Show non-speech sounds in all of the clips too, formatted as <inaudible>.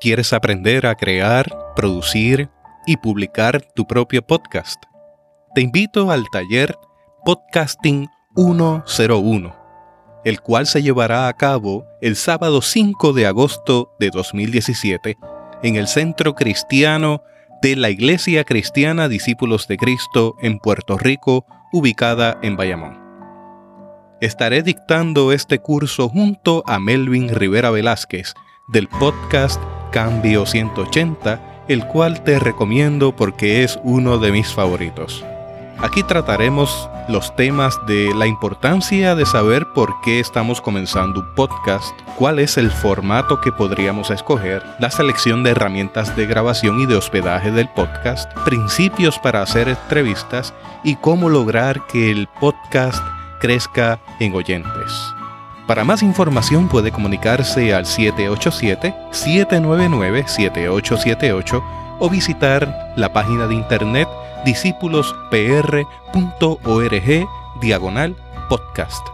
¿Quieres aprender a crear, producir y publicar tu propio podcast? Te invito al taller Podcasting 101, el cual se llevará a cabo el sábado 5 de agosto de 2017 en el Centro Cristiano de la Iglesia Cristiana Discípulos de Cristo en Puerto Rico, ubicada en Bayamón. Estaré dictando este curso junto a Melvin Rivera Velázquez del podcast Cambio 180, el cual te recomiendo porque es uno de mis favoritos. Aquí trataremos los temas de la importancia de saber por qué estamos comenzando un podcast, cuál es el formato que podríamos escoger, la selección de herramientas de grabación y de hospedaje del podcast, principios para hacer entrevistas y cómo lograr que el podcast crezca en oyentes. Para más información puede comunicarse al 787-799-7878 o visitar la página de internet discípulospr.org diagonal podcast.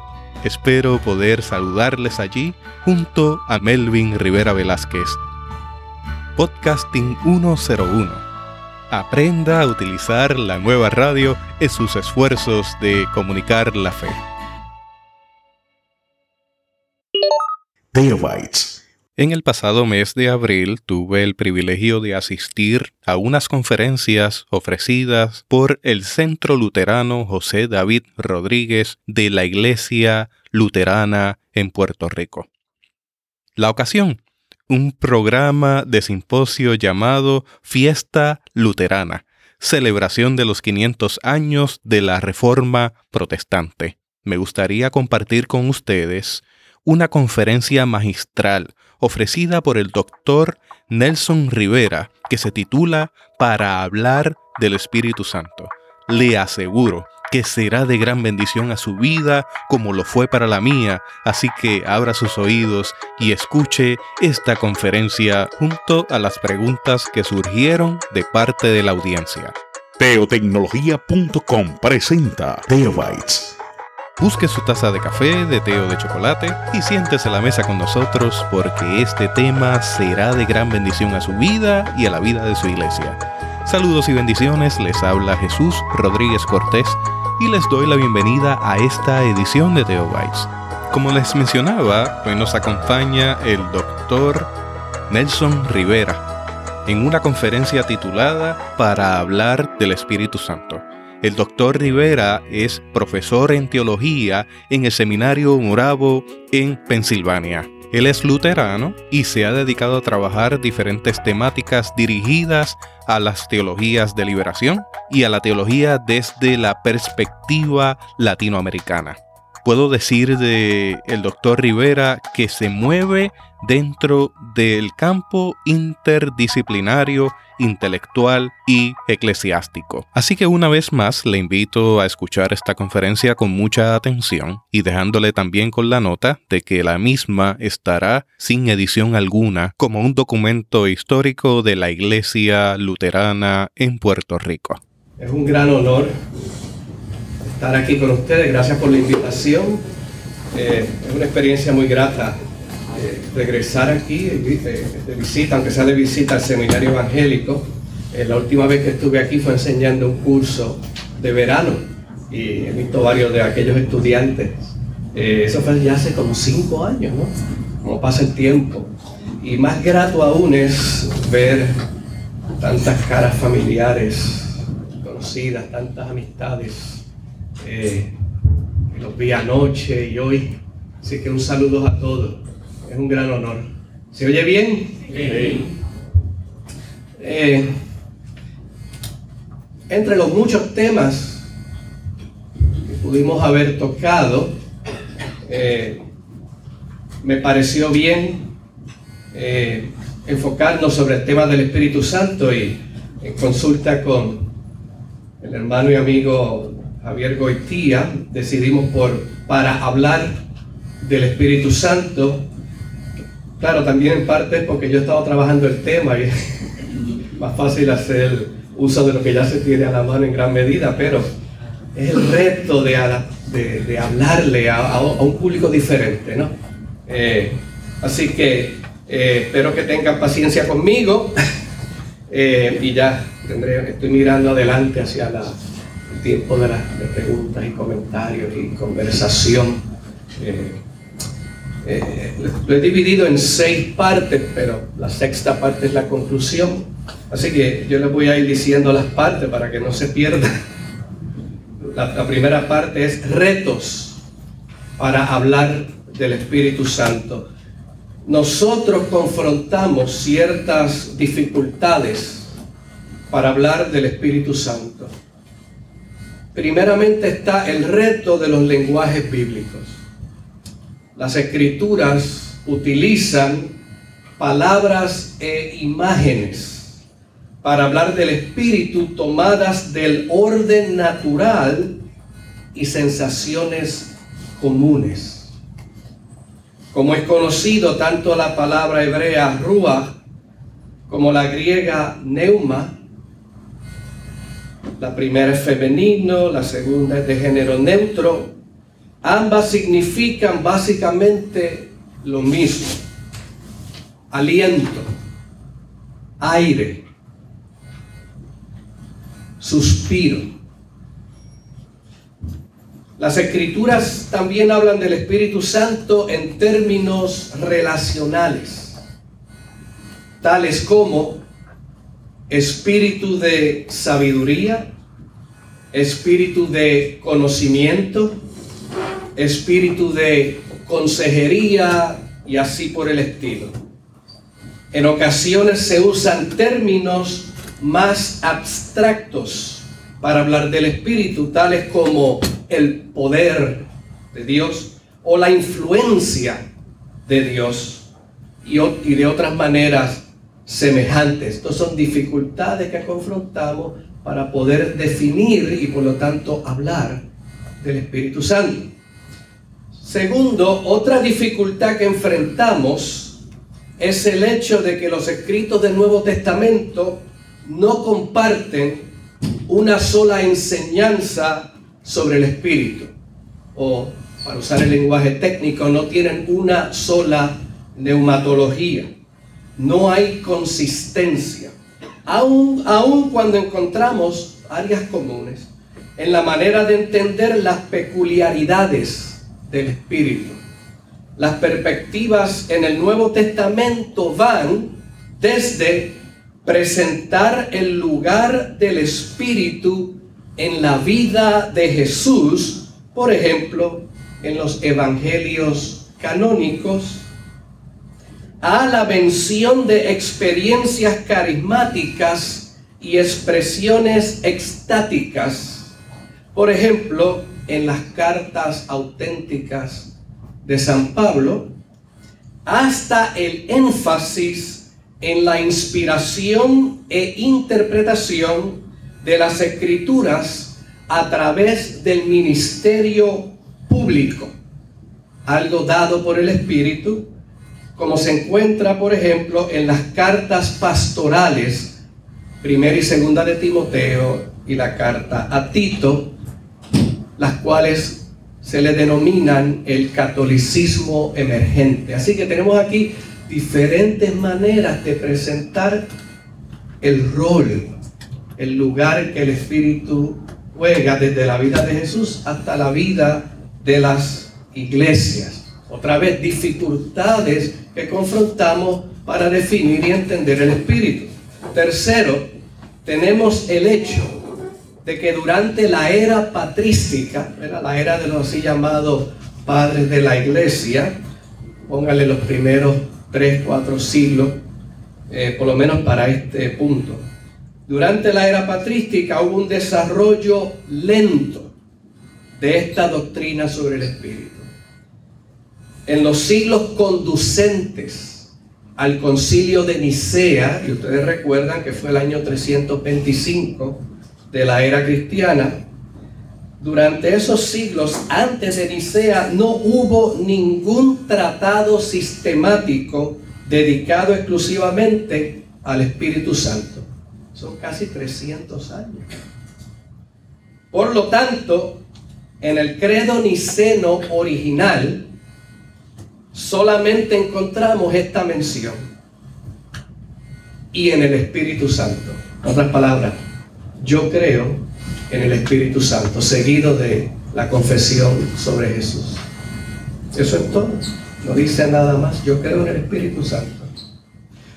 Espero poder saludarles allí junto a Melvin Rivera Velázquez. Podcasting 101. Aprenda a utilizar la nueva radio en sus esfuerzos de comunicar la fe. En el pasado mes de abril tuve el privilegio de asistir a unas conferencias ofrecidas por el Centro Luterano José David Rodríguez de la Iglesia Luterana en Puerto Rico. La ocasión, un programa de simposio llamado Fiesta Luterana, celebración de los 500 años de la Reforma Protestante. Me gustaría compartir con ustedes una conferencia magistral ofrecida por el doctor Nelson Rivera que se titula Para hablar del Espíritu Santo. Le aseguro que será de gran bendición a su vida como lo fue para la mía, así que abra sus oídos y escuche esta conferencia junto a las preguntas que surgieron de parte de la audiencia. Teotecnología.com presenta Teobytes Busque su taza de café, de té o de chocolate y siéntese a la mesa con nosotros porque este tema será de gran bendición a su vida y a la vida de su iglesia. Saludos y bendiciones, les habla Jesús Rodríguez Cortés y les doy la bienvenida a esta edición de Teobytes. Como les mencionaba, hoy nos acompaña el doctor Nelson Rivera en una conferencia titulada Para hablar del Espíritu Santo. El doctor Rivera es profesor en teología en el Seminario Moravo en Pensilvania. Él es luterano y se ha dedicado a trabajar diferentes temáticas dirigidas a las teologías de liberación y a la teología desde la perspectiva latinoamericana. Puedo decir de el doctor Rivera que se mueve dentro del campo interdisciplinario intelectual y eclesiástico. Así que una vez más le invito a escuchar esta conferencia con mucha atención y dejándole también con la nota de que la misma estará sin edición alguna como un documento histórico de la Iglesia Luterana en Puerto Rico. Es un gran honor estar aquí con ustedes. Gracias por la invitación. Eh, es una experiencia muy grata eh, regresar aquí eh, de visita, aunque sea de visita al seminario evangélico. La última vez que estuve aquí fue enseñando un curso de verano y he visto varios de aquellos estudiantes. eso fue ya hace como cinco años, ¿no? Como pasa el tiempo. Y más grato aún es ver tantas caras familiares conocidas, tantas amistades. Los vi anoche y hoy. Así que un saludo a todos es un gran honor. ¿Se oye bien? Eh, entre los muchos temas que pudimos haber tocado, eh, me pareció bien eh, enfocarnos sobre el tema del Espíritu Santo y en consulta con el hermano y amigo Javier Goitía decidimos por, para hablar del Espíritu Santo Claro, también en parte porque yo he estado trabajando el tema y es <laughs> más fácil hacer uso de lo que ya se tiene a la mano en gran medida, pero es el reto de, hablarle a, un público diferente, ¿no? Eh, así que Eh, espero que tengan paciencia conmigo <laughs> eh, y ya tendré, estoy mirando adelante hacia la, tiempo de, las preguntas y comentarios y conversación. Eh, lo he dividido en seis partes, pero la sexta parte es la conclusión. Así que yo les voy a ir diciendo las partes para que no se pierdan. la primera parte es retos para hablar del Espíritu Santo nosotros confrontamos ciertas dificultades para hablar del Espíritu Santo. Primeramente está el reto de los lenguajes bíblicos. Las escrituras utilizan palabras e imágenes para hablar del Espíritu tomadas del orden natural y sensaciones comunes. Como es conocido tanto la palabra hebrea ruach como la griega neuma, la primera es femenino, la segunda es de género neutro, ambas significan básicamente lo mismo. Aliento, aire, suspiro. Las escrituras también hablan del Espíritu Santo en términos relacionales, tales como espíritu de sabiduría, espíritu de conocimiento, espíritu de consejería y así por el estilo. En ocasiones se usan términos más abstractos para hablar del espíritu, tales como el poder de Dios o la influencia de Dios y, de otras maneras semejantes. Estas son dificultades que confrontamos para poder definir y por lo tanto hablar del Espíritu Santo. Segundo, otra dificultad que enfrentamos es el hecho de que los escritos del Nuevo Testamento no comparten una sola enseñanza sobre el espíritu, o para usar el lenguaje técnico, no tienen una sola neumatología. No hay consistencia. Aun, aun cuando encontramos áreas comunes en la manera de entender las peculiaridades del espíritu. Las perspectivas en el Nuevo Testamento van desde presentar el lugar del espíritu en la vida de Jesús, por ejemplo, en los evangelios canónicos, a la mención de experiencias carismáticas y expresiones extáticas, por ejemplo, en las cartas auténticas de San Pablo, hasta el énfasis en la inspiración e interpretación de las escrituras a través del ministerio público, algo dado por el Espíritu, como se encuentra, por ejemplo, en las cartas pastorales, primera y segunda de Timoteo y la carta a Tito, las cuales se le denominan el catolicismo emergente. Así que tenemos aquí diferentes maneras de presentar el rol el lugar que el Espíritu juega desde la vida de Jesús hasta la vida de las iglesias. Otra vez, dificultades que confrontamos para definir y entender el Espíritu. Tercero, tenemos el hecho de que durante la era patrística, la era de los así llamados padres de la iglesia, póngale los primeros tres, cuatro siglos, eh, por lo menos para este punto, durante la era patrística hubo un desarrollo lento de esta doctrina sobre el Espíritu. En los siglos conducentes al concilio de Nicea, y ustedes recuerdan que fue el año 325 de la era cristiana, durante esos siglos antes de Nicea no hubo ningún tratado sistemático dedicado exclusivamente al Espíritu Santo. Son casi 300 años. Por lo tanto, en el credo niceno original, solamente encontramos esta mención. y en el Espíritu Santo. Otras palabras, yo creo en el Espíritu Santo, seguido de la confesión sobre Jesús. Eso es todo. No dice nada más. Yo creo en el Espíritu Santo.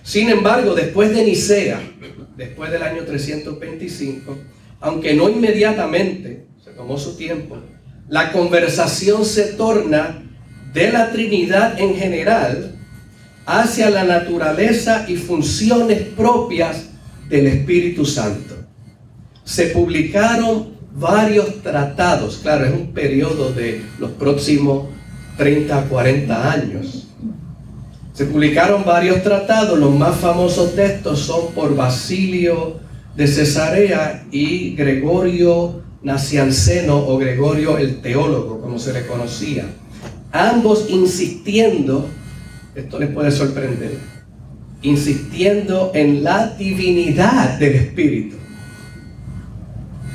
Sin embargo, después de Nicea, después del año 325, aunque no inmediatamente, se tomó su tiempo, la conversación se torna de la Trinidad en general hacia la naturaleza y funciones propias del Espíritu Santo. Se publicaron varios tratados, claro, es un periodo de los próximos 30 a 40 años. Se publicaron varios tratados, los más famosos de estos son por Basilio de Cesarea y Gregorio Nacianceno o Gregorio el teólogo, como se le conocía. Ambos insistiendo, esto les puede sorprender, insistiendo en la divinidad del Espíritu.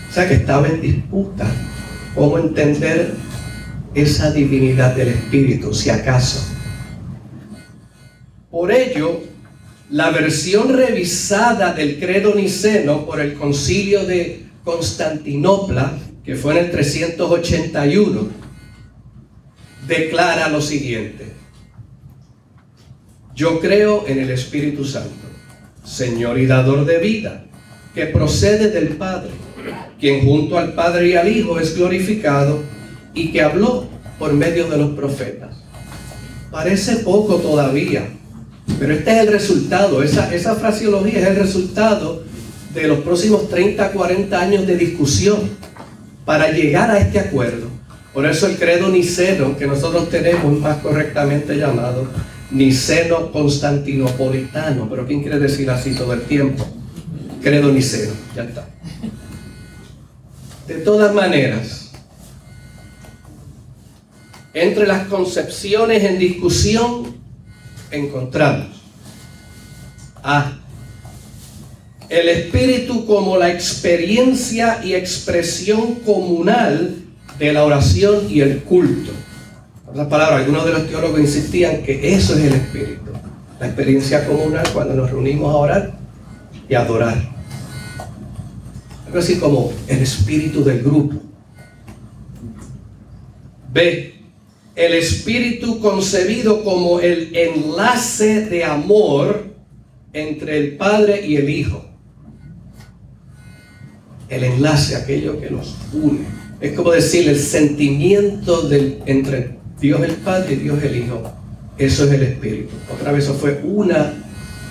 O sea que estaba en disputa cómo entender esa divinidad del Espíritu, si acaso. Por ello, la versión revisada del credo niceno por el concilio de Constantinopla, que fue en el 381, declara lo siguiente. Yo creo en el Espíritu Santo, Señor y dador de vida, que procede del Padre, quien junto al Padre y al Hijo es glorificado y que habló por medio de los profetas. Parece poco todavía, pero este es el resultado, esa, esa fraseología es el resultado de los próximos 30, 40 años de discusión para llegar a este acuerdo. Por eso el credo niceno que nosotros tenemos, más correctamente llamado niceno constantinopolitano, pero ¿quién quiere decir así todo el tiempo? Credo niceno, ya está. De todas maneras, entre las concepciones en discusión encontramos a el espíritu como la experiencia y expresión comunal de la oración y el culto. Por otras palabras, algunos de los teólogos insistían que eso es el espíritu, la experiencia comunal cuando nos reunimos a orar y adorar. Algo así como el espíritu del grupo. B el Espíritu concebido como el enlace de amor entre el Padre y el Hijo. El enlace, aquello que nos une. Es como decir, el sentimiento entre Dios el Padre y Dios el Hijo. Eso es el Espíritu. Otra vez, eso fue una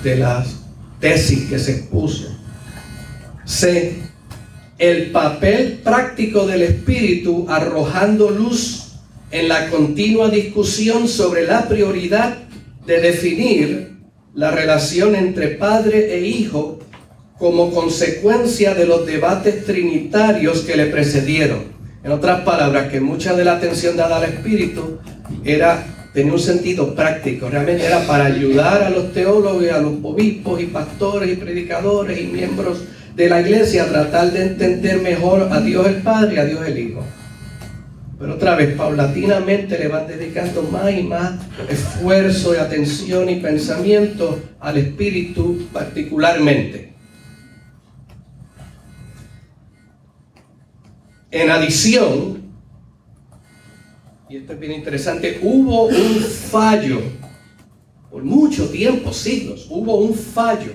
de las tesis que se expuso. C. El papel práctico del Espíritu arrojando luz en la continua discusión sobre la prioridad de definir la relación entre padre e hijo como consecuencia de los debates trinitarios que le precedieron. En otras palabras, que mucha de la atención dada al Espíritu era, tenía un sentido práctico, realmente era para ayudar a los teólogos a los obispos y pastores y predicadores y miembros de la iglesia a tratar de entender mejor a Dios el Padre y a Dios el Hijo. Pero otra vez, paulatinamente le van dedicando más y más esfuerzo y atención y pensamiento al espíritu particularmente. En adición, y esto es bien interesante, hubo un fallo, por mucho tiempo, siglos, hubo un fallo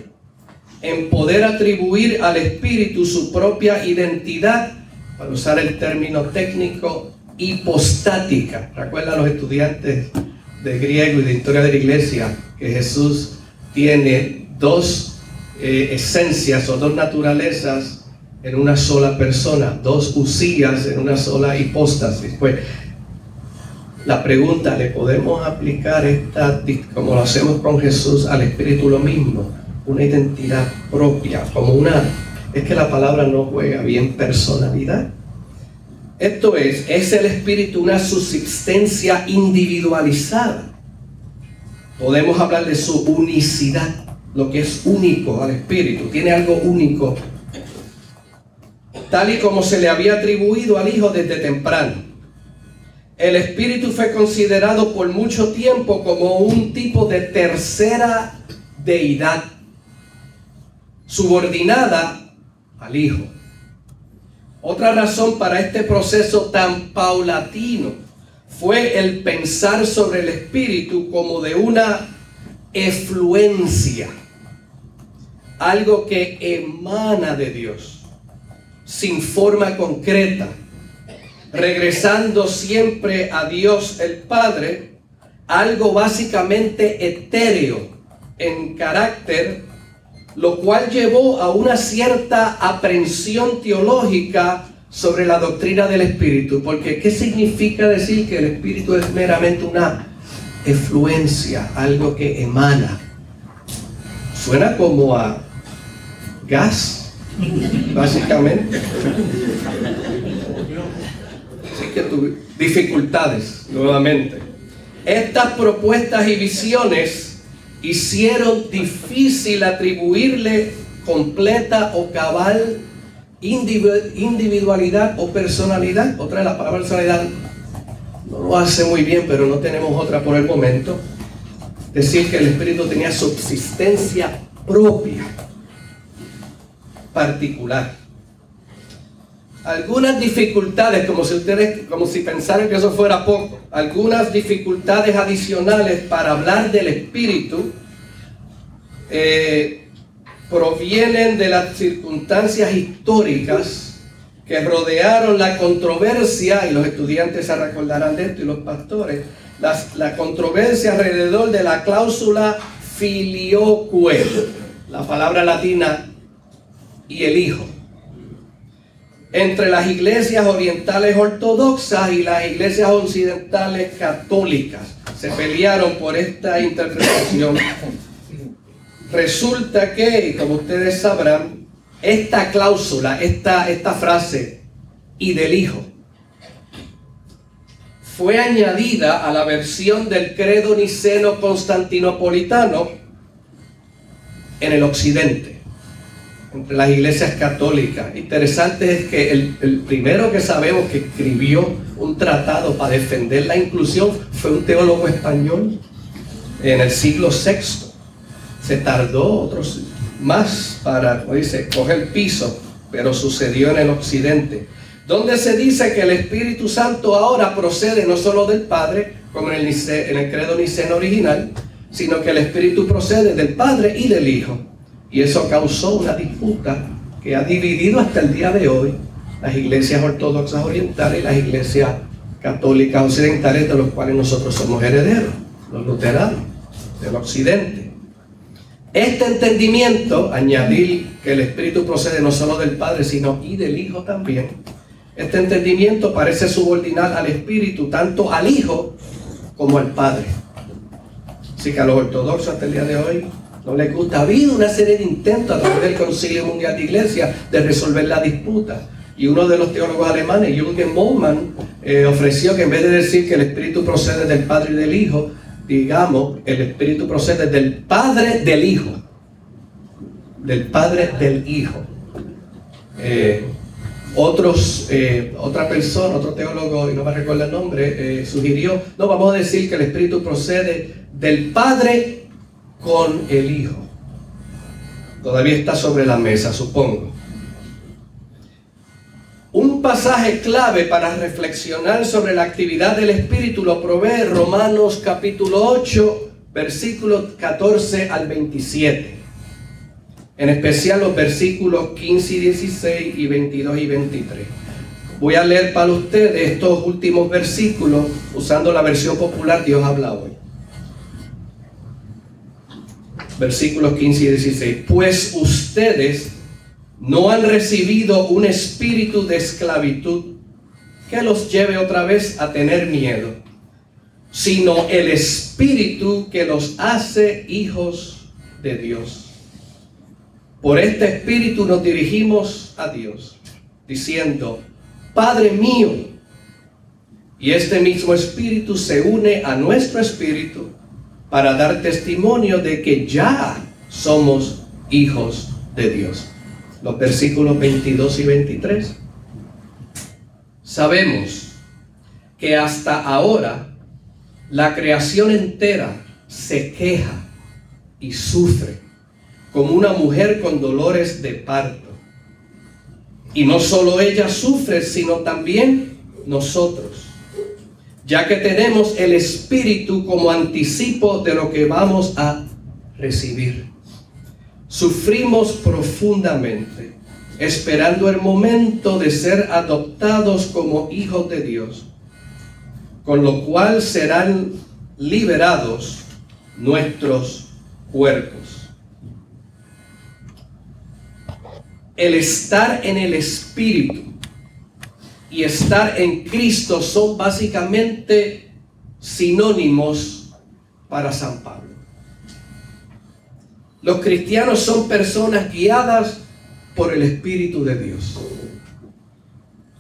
en poder atribuir al espíritu su propia identidad, para usar el término técnico, hipostática. ¿Recuerdan los estudiantes de griego y de historia de la iglesia que Jesús tiene dos eh, esencias o dos naturalezas en una sola persona, dos usías en una sola hipóstasis? Pues la pregunta, ¿le podemos aplicar esta, como lo hacemos con Jesús, al Espíritu lo mismo? Una identidad propia, como una... Es que la palabra no juega bien personalidad. Esto es, es el espíritu una subsistencia individualizada. Podemos hablar de su unicidad, lo que es único al espíritu, tiene algo único, tal y como se le había atribuido al Hijo desde temprano. El espíritu fue considerado por mucho tiempo como un tipo de tercera deidad. subordinada al Hijo. Otra razón para este proceso tan paulatino fue el pensar sobre el Espíritu como de una efluencia, algo que emana de Dios, sin forma concreta, regresando siempre a Dios el Padre, algo básicamente etéreo en carácter, lo cual llevó a una cierta aprensión teológica sobre la doctrina del Espíritu. Porque ¿qué significa decir que el Espíritu es meramente una efluencia, algo que emana? Suena como a gas, básicamente. Así que dificultades, nuevamente. Estas propuestas y visiones hicieron difícil atribuirle completa o cabal individualidad o personalidad. Otra de la palabra personalidad no lo hace muy bien, pero no tenemos otra por el momento. Decir que el Espíritu tenía subsistencia propia, particular. Algunas dificultades, como si ustedes, como si pensaran que eso fuera poco, algunas dificultades adicionales para hablar del Espíritu eh, provienen de las circunstancias históricas que rodearon la controversia, y los estudiantes se recordarán de esto y los pastores, la controversia alrededor de la cláusula filioque, la palabra latina, y el hijo, entre las iglesias orientales ortodoxas y las iglesias occidentales católicas. Se pelearon por esta interpretación Resulta que, como ustedes sabrán, esta cláusula, esta, esta frase, y del Hijo, fue añadida a la versión del credo niceno constantinopolitano en el occidente, las iglesias católicas. Interesante es que el, primero que sabemos que escribió un tratado para defender la inclusión fue un teólogo español en el siglo VI se tardó otros más para, como dice, coger piso, pero sucedió en el occidente, donde se dice que el Espíritu Santo ahora procede no solo del Padre, como en el, en el credo niceno original, sino que el Espíritu procede del Padre y del Hijo. Y eso causó una disputa que ha dividido hasta el día de hoy las iglesias ortodoxas orientales y las iglesias católicas occidentales, de los cuales nosotros somos herederos, los luteranos del occidente. Este entendimiento, añadir que el Espíritu procede no solo del Padre, sino y del Hijo también. Este entendimiento parece subordinar al Espíritu tanto al Hijo como al Padre. Así que a los ortodoxos hasta el día de hoy no les gusta. Ha habido una serie de intentos a través del Concilio Mundial de Iglesia de resolver la disputa. Y uno de los teólogos alemanes, Jürgen Moltmann, eh, ofreció que en vez de decir que el Espíritu procede del Padre y del Hijo, digamos, el Espíritu procede del Padre del Hijo. Del Padre del Hijo. Eh, otros, eh, otra persona, otro teólogo, y no me recuerdo el nombre, sugirió, no, vamos a decir que el Espíritu procede del Padre con el Hijo. Todavía está sobre la mesa, supongo. Un pasaje clave para reflexionar sobre la actividad del Espíritu lo provee Romanos capítulo 8, versículos 14 al 27. En especial los versículos 15 y 16 y 22 y 23. Voy a leer para ustedes estos últimos versículos usando la versión popular Dios habla hoy. Versículos 15 y 16. Pues ustedes no han recibido un espíritu de esclavitud que los lleve otra vez a tener miedo, sino el espíritu que los hace hijos de Dios. Por este espíritu nos dirigimos a Dios, diciendo, Padre mío, y este mismo espíritu se une a nuestro espíritu para dar testimonio de que ya somos hijos de Dios. Los versículos 22 y 23, sabemos que hasta ahora la creación entera se queja y sufre como una mujer con dolores de parto. Y no solo ella sufre, sino también nosotros, ya que tenemos el Espíritu como anticipo de lo que vamos a recibir. Sufrimos profundamente, esperando el momento de ser adoptados como hijos de Dios, con lo cual serán liberados nuestros cuerpos. El estar en el Espíritu y estar en Cristo son básicamente sinónimos para San Pablo. Los cristianos son personas guiadas por el Espíritu de Dios.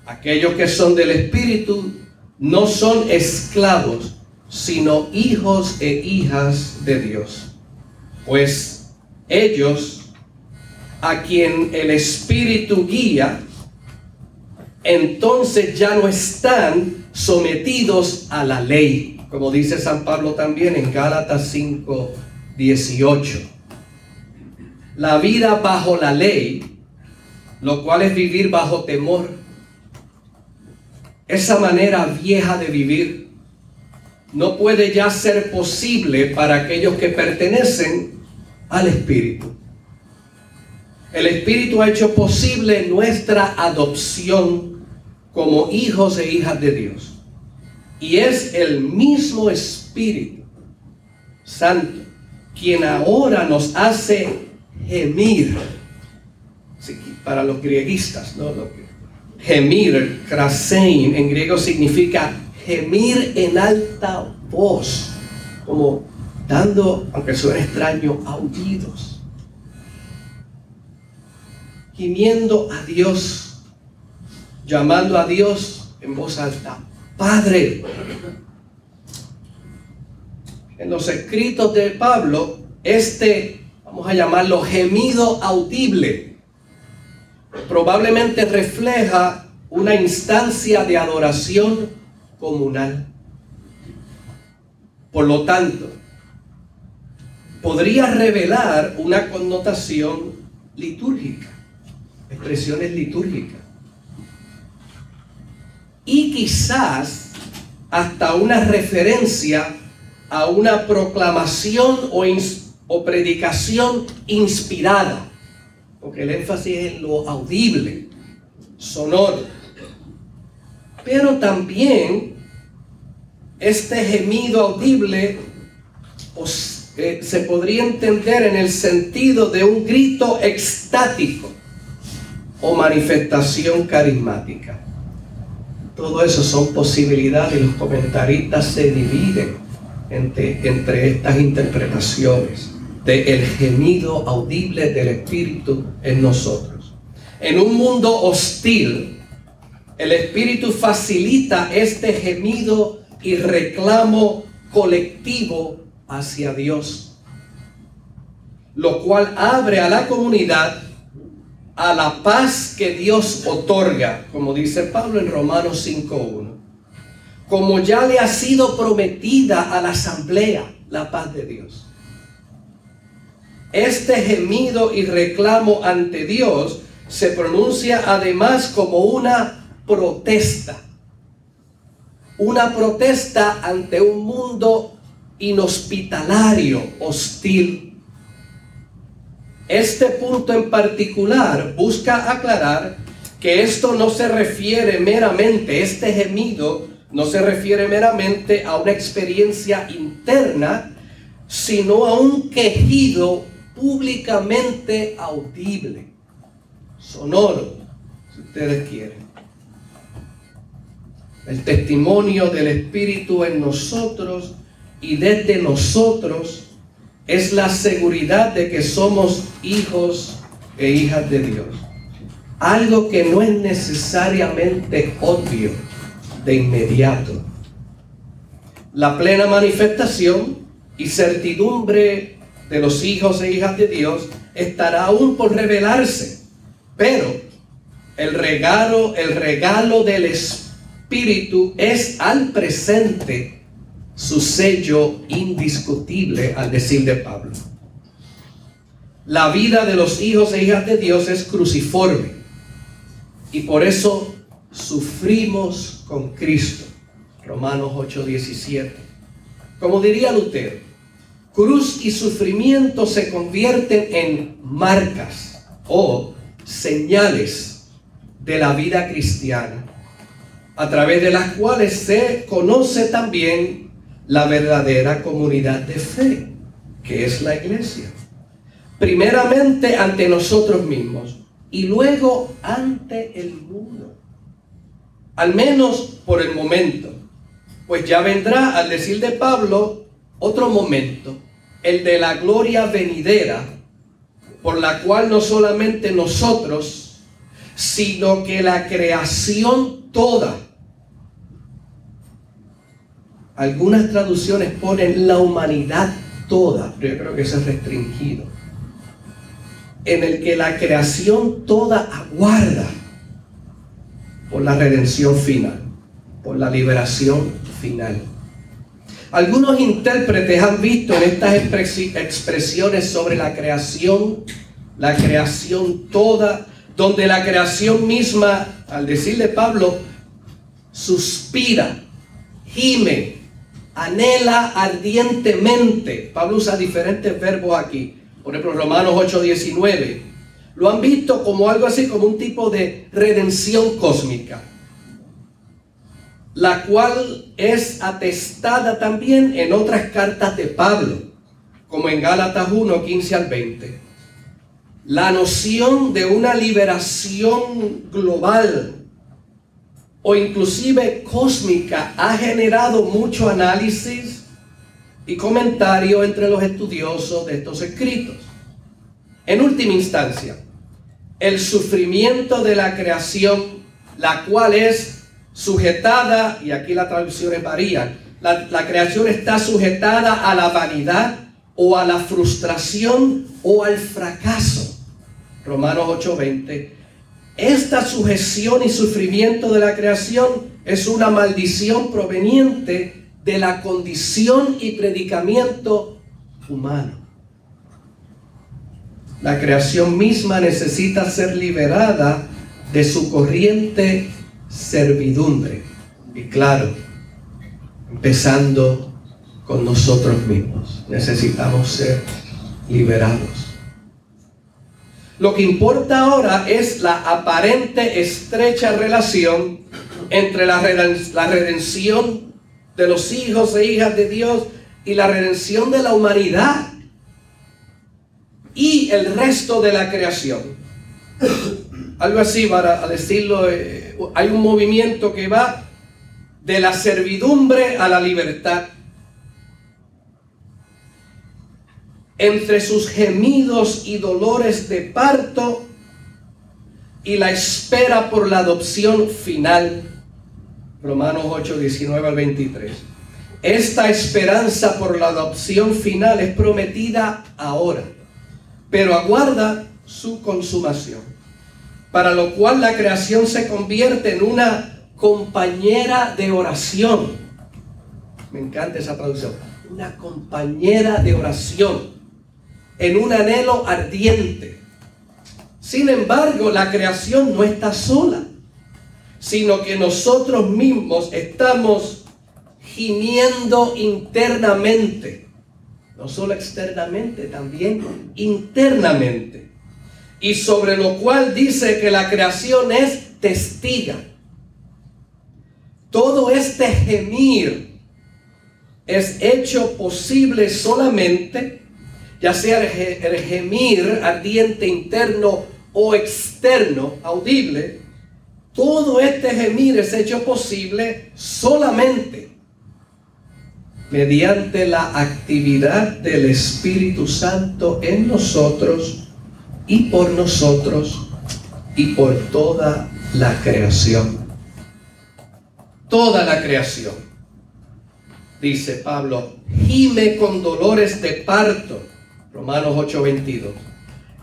Aquellos que son del Espíritu no son esclavos, sino hijos e hijas de Dios. Pues ellos, a quien el Espíritu guía, entonces ya no están sometidos a la ley, como dice San Pablo también en Gálatas 5, 18. La vida bajo la ley, lo cual es vivir bajo temor, esa manera vieja de vivir no puede ya ser posible para aquellos que pertenecen al Espíritu. El Espíritu ha hecho posible nuestra adopción como hijos e hijas de Dios. Y es el mismo Espíritu Santo quien ahora nos hace gemir. Para los grieguistas, ¿no? Gemir, krasein, en griego significa gemir en alta voz, como dando, aunque suene extraño, aullidos gimiendo a Dios, llamando a Dios en voz alta, Padre. En los escritos de Pablo, este, vamos a llamarlo gemido audible, probablemente refleja una instancia de adoración comunal. Por lo tanto, podría revelar una connotación litúrgica expresiones litúrgicas. Y quizás hasta una referencia a una proclamación o, predicación inspirada, porque el énfasis es en lo audible, sonoro. Pero también este gemido audible eh, se podría entender en el sentido de un grito extático o manifestación carismática. Todo eso son posibilidades y los comentaristas se dividen entre, entre estas interpretaciones del gemido audible del Espíritu en nosotros. En un mundo hostil, el Espíritu facilita este gemido y reclamo colectivo hacia Dios, lo cual abre a la comunidad a la paz que Dios otorga, como dice Pablo en Romanos 5.1, como ya le ha sido prometida a la asamblea la paz de Dios. Este gemido y reclamo ante Dios se pronuncia además como una protesta. Una protesta ante un mundo inhospitalario, hostil, este punto en particular busca aclarar que esto no se refiere meramente, este gemido no se refiere meramente a una experiencia interna, sino a un quejido públicamente audible, sonoro, si ustedes quieren. El testimonio del Espíritu en nosotros y desde nosotros es la seguridad de que somos hijos e hijas de Dios. Algo que no es necesariamente obvio de inmediato. La plena manifestación y certidumbre de los hijos e hijas de Dios estará aún por revelarse, pero el regalo, el regalo del Espíritu es al presente su sello indiscutible al decir de Pablo. la vida de los hijos e hijas de Dios es cruciforme. Y por eso sufrimos con Cristo. Romanos 8:17. Como diría Lutero, cruz y sufrimiento se convierten en marcas o señales de la vida cristiana, a través de las cuales se conoce también la verdadera comunidad de fe, que es la iglesia. Primeramente ante nosotros mismos y luego ante el mundo. Al menos por el momento. Pues ya vendrá, al decir de Pablo, otro momento, el de la gloria venidera, por la cual no solamente nosotros, sino que la creación toda, algunas traducciones ponen la humanidad toda, yo creo que eso es restringido, en el que la creación toda aguarda por la redención final, por la liberación final. Algunos intérpretes han visto en estas expresiones sobre la creación, la creación toda, donde la creación misma, al decirle Pablo, suspira, gime, anhela ardientemente. Pablo usa diferentes verbos aquí. Por ejemplo, Romanos 8:19. Lo han visto como algo así, como un tipo de redención cósmica la cual es atestada también en otras cartas de Pablo, como en Gálatas 1, 15 al 20. La noción de una liberación global o inclusive cósmica ha generado mucho análisis y comentario entre los estudiosos de estos escritos. En última instancia, el sufrimiento de la creación, la cual es sujetada, y aquí las traducciones varían, la, la creación está sujetada a la vanidad o a la frustración o al fracaso. Romanos 8:20. Esta sujeción y sufrimiento de la creación es una maldición proveniente de la condición y predicamiento humano. La creación misma necesita ser liberada de su corriente servidumbre. Y claro, empezando con nosotros mismos. Necesitamos ser liberados. Lo que importa ahora es la aparente estrecha relación entre la, redención de los hijos e hijas de Dios y la redención de la humanidad y el resto de la creación. Algo así para decirlo eh, hay un movimiento que va de la servidumbre a la libertad. Entre sus gemidos y dolores de parto y la espera por la adopción final. Romanos 8, 19 al 23. Esta esperanza por la adopción final es prometida ahora, pero aguarda su consumación para lo cual la creación se convierte en una compañera de oración. Me encanta esa traducción. Una compañera de oración en un anhelo ardiente. Sin embargo, la creación no está sola, sino que nosotros mismos estamos gimiendo internamente, no solo externamente, también internamente y sobre lo cual dice que la creación es testiga. Todo este gemir es hecho posible solamente, ya sea el gemir ardiente interno o externo, audible, todo este gemir es hecho posible solamente mediante la actividad del Espíritu Santo en nosotros y por nosotros y por toda la creación. Toda la creación. Dice Pablo, gime con dolores de parto. Romanos 8:22.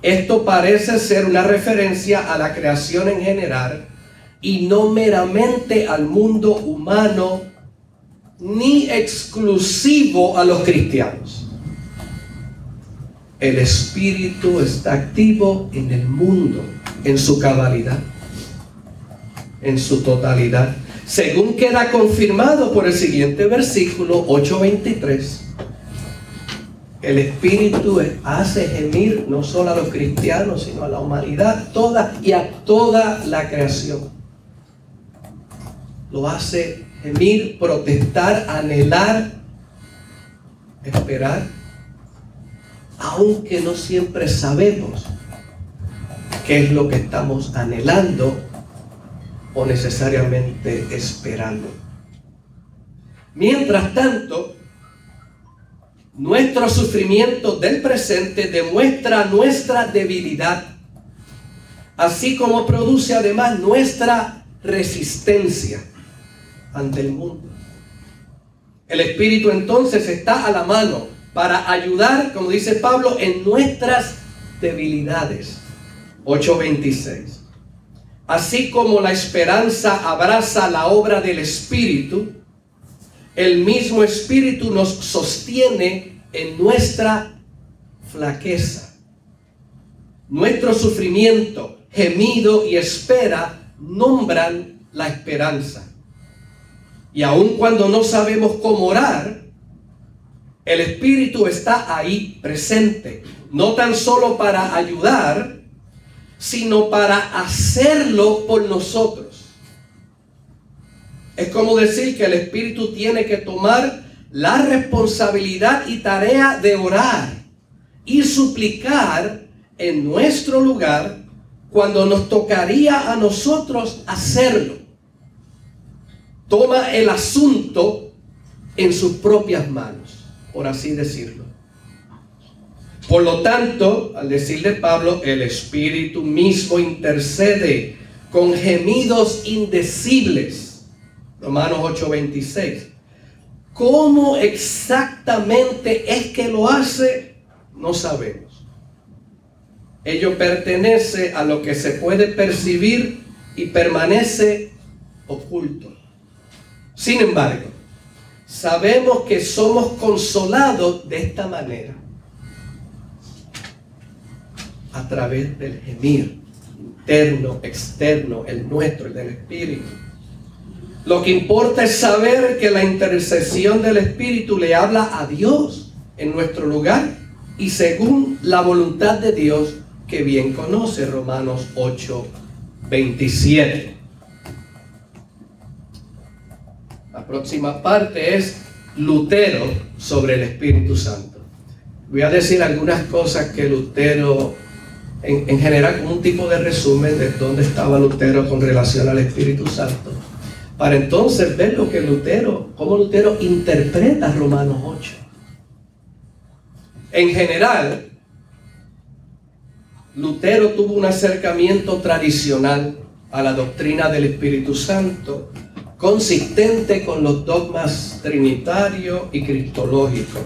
Esto parece ser una referencia a la creación en general y no meramente al mundo humano ni exclusivo a los cristianos. el Espíritu está activo en el mundo, en su cabalidad, en su totalidad. Según queda confirmado por el siguiente versículo 8:23, el Espíritu hace gemir no solo a los cristianos, sino a la humanidad toda y a toda la creación. Lo hace gemir, protestar, anhelar, esperar, aunque no siempre sabemos qué es lo que estamos anhelando o necesariamente esperando. Mientras tanto, nuestro sufrimiento del presente demuestra nuestra debilidad, así como produce además nuestra resistencia ante el mundo. El Espíritu entonces está a la mano para ayudar, como dice Pablo, en nuestras debilidades. 8:26. Así como la esperanza abraza la obra del Espíritu, el mismo Espíritu nos sostiene en nuestra flaqueza. Nuestro sufrimiento, gemido y espera nombran la esperanza. Y aun cuando no sabemos cómo orar, el Espíritu está ahí presente, no tan solo para ayudar, sino para hacerlo por nosotros. Es como decir que el Espíritu tiene que tomar la responsabilidad y tarea de orar y suplicar en nuestro lugar cuando nos tocaría a nosotros hacerlo toma el asunto en sus propias manos, por así decirlo. Por lo tanto, al decirle Pablo, el Espíritu mismo intercede con gemidos indecibles. Romanos 8:26. ¿Cómo exactamente es que lo hace? No sabemos. Ello pertenece a lo que se puede percibir y permanece oculto. Sin embargo, sabemos que somos consolados de esta manera, a través del gemir interno, externo, el nuestro, el del Espíritu. Lo que importa es saber que la intercesión del Espíritu le habla a Dios en nuestro lugar y según la voluntad de Dios que bien conoce Romanos 8, 27. próxima parte es Lutero sobre el Espíritu Santo. Voy a decir algunas cosas que Lutero, en, general, como un tipo de resumen de dónde estaba Lutero con relación al Espíritu Santo, para entonces ver lo que Lutero, cómo Lutero interpreta Romanos 8. En general, Lutero tuvo un acercamiento tradicional a la doctrina del Espíritu Santo consistente con los dogmas trinitario y cristológico,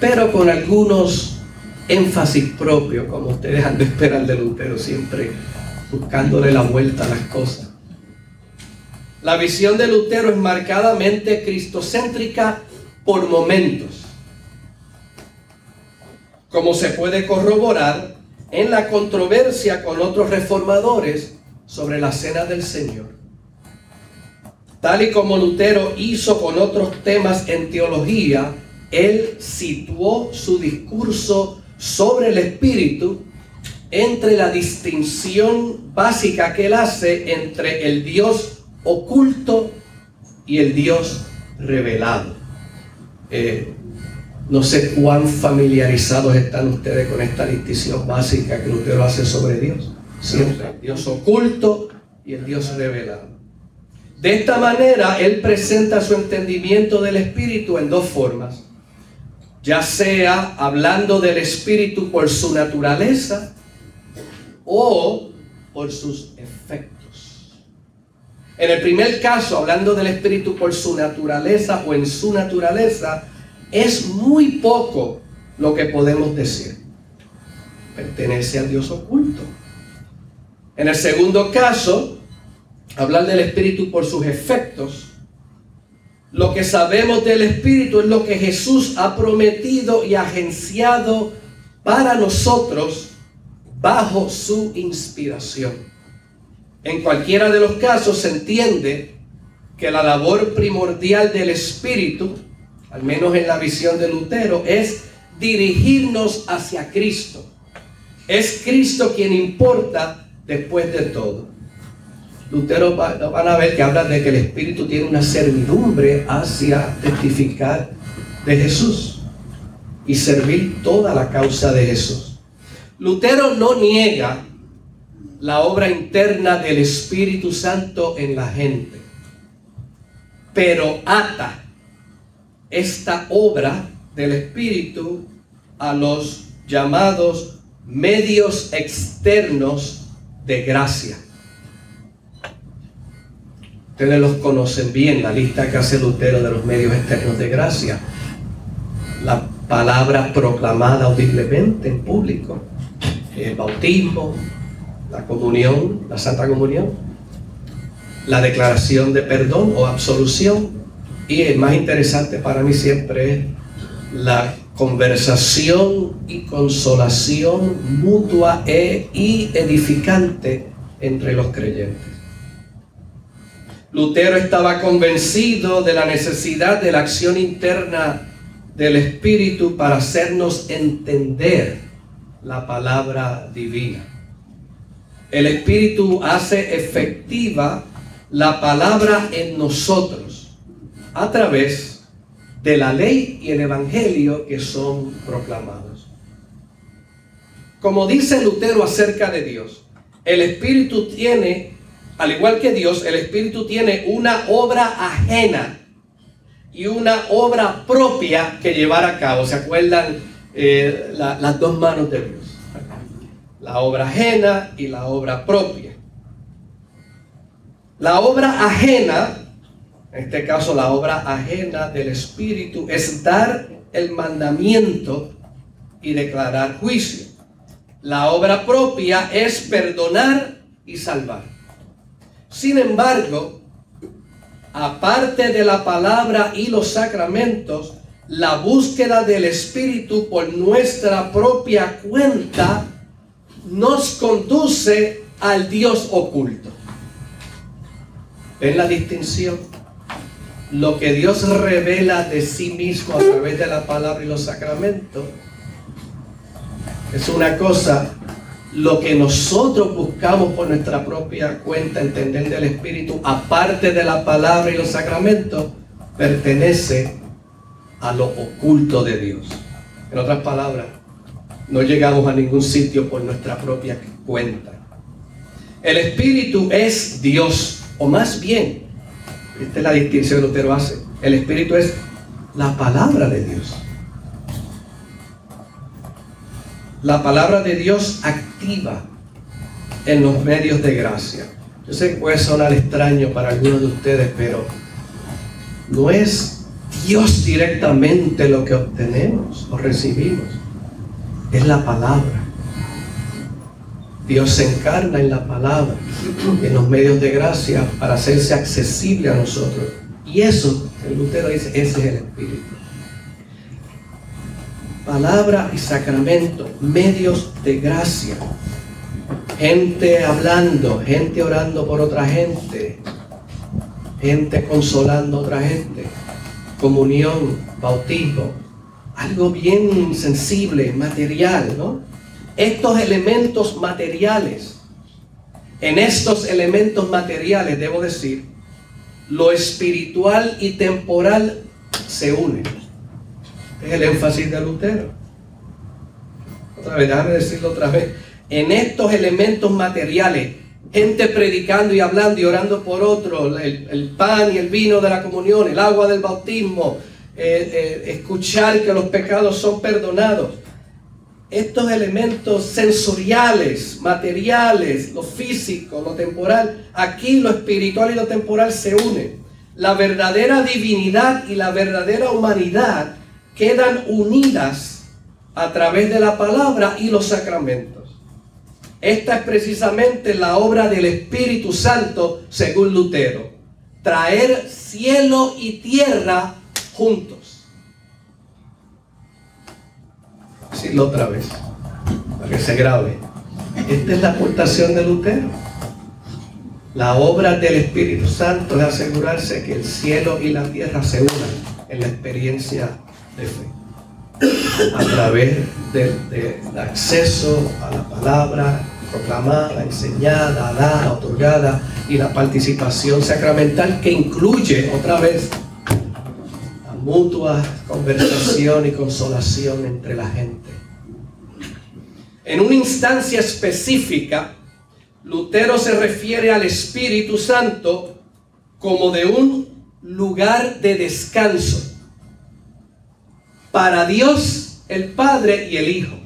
pero con algunos énfasis propios, como ustedes han de esperar de Lutero, siempre buscándole la vuelta a las cosas. La visión de Lutero es marcadamente cristocéntrica por momentos, como se puede corroborar en la controversia con otros reformadores sobre la cena del Señor. Tal y como Lutero hizo con otros temas en teología, él situó su discurso sobre el espíritu entre la distinción básica que él hace entre el Dios oculto y el Dios revelado. Eh, no sé cuán familiarizados están ustedes con esta distinción básica que Lutero hace sobre Dios. Siempre, Dios oculto y el Dios revelado. De esta manera, Él presenta su entendimiento del Espíritu en dos formas. Ya sea hablando del Espíritu por su naturaleza o por sus efectos. En el primer caso, hablando del Espíritu por su naturaleza o en su naturaleza, es muy poco lo que podemos decir. Pertenece al Dios oculto. En el segundo caso, hablar del Espíritu por sus efectos, lo que sabemos del Espíritu es lo que Jesús ha prometido y agenciado para nosotros bajo su inspiración. En cualquiera de los casos se entiende que la labor primordial del Espíritu, al menos en la visión de Lutero, es dirigirnos hacia Cristo. Es Cristo quien importa después de todo. Lutero van a ver que habla de que el Espíritu tiene una servidumbre hacia testificar de Jesús y servir toda la causa de Jesús. Lutero no niega la obra interna del Espíritu Santo en la gente, pero ata esta obra del Espíritu a los llamados medios externos de gracia. Ustedes los conocen bien, la lista que hace Lutero de los medios externos de gracia. La palabra proclamada audiblemente en público, el bautismo, la comunión, la santa comunión, la declaración de perdón o absolución y el más interesante para mí siempre es la conversación y consolación mutua e y edificante entre los creyentes. Lutero estaba convencido de la necesidad de la acción interna del Espíritu para hacernos entender la palabra divina. El Espíritu hace efectiva la palabra en nosotros a través de la ley y el Evangelio que son proclamados. Como dice Lutero acerca de Dios, el Espíritu tiene al igual que Dios, el Espíritu tiene una obra ajena y una obra propia que llevar a cabo. ¿Se acuerdan eh, las dos manos de Dios? La obra ajena y la obra propia. La obra ajena, en este caso la obra ajena del Espíritu, es dar el mandamiento y declarar juicio. La obra propia es perdonar y salvar. Sin embargo, aparte de la palabra y los sacramentos, la búsqueda del Espíritu por nuestra propia cuenta nos conduce al Dios oculto. ¿Ven la distinción? Lo que Dios revela de sí mismo a través de la palabra y los sacramentos es una cosa lo que nosotros buscamos por nuestra propia cuenta entender del Espíritu, aparte de la palabra y los sacramentos, pertenece a lo oculto de Dios. En otras palabras, no llegamos a ningún sitio por nuestra propia cuenta. El Espíritu es Dios, o más bien, esta es la distinción que Lutero hace, el Espíritu es la palabra de Dios. la palabra de Dios activa en los medios de gracia. Yo sé que puede sonar extraño para algunos de ustedes, pero no es Dios directamente lo que obtenemos o recibimos, es la palabra. Dios se encarna en la palabra, en los medios de gracia, para hacerse accesible a nosotros. Y eso, el Lutero dice, ese es el Espíritu palabra y sacramento, medios de gracia. Gente hablando, gente orando por otra gente, gente consolando a otra gente, comunión, bautismo, algo bien sensible, material, ¿no? Estos elementos materiales, en estos elementos materiales, debo decir, lo espiritual y temporal se unen. Es el énfasis de Lutero. Otra vez, déjame decirlo otra vez. En estos elementos materiales, gente predicando y hablando y orando por otro, el, pan y el vino de la comunión, el agua del bautismo, eh, eh, escuchar que los pecados son perdonados. Estos elementos sensoriales, materiales, lo físico, lo temporal, aquí lo espiritual y lo temporal se unen. La verdadera divinidad y la verdadera humanidad quedan unidas a través de la palabra y los sacramentos. Esta es precisamente la obra del Espíritu Santo, según Lutero. Traer cielo y tierra juntos. Decirlo otra vez. que se grabe. Esta es la aportación de Lutero. La obra del Espíritu Santo es asegurarse que el cielo y la tierra se unan en la experiencia de fe. A través del acceso a la palabra proclamada, enseñada, dada, otorgada y la participación sacramental que incluye otra vez mutua conversación y consolación entre la gente. En una instancia específica, Lutero se refiere al Espíritu Santo como de un lugar de descanso para Dios el Padre y el Hijo.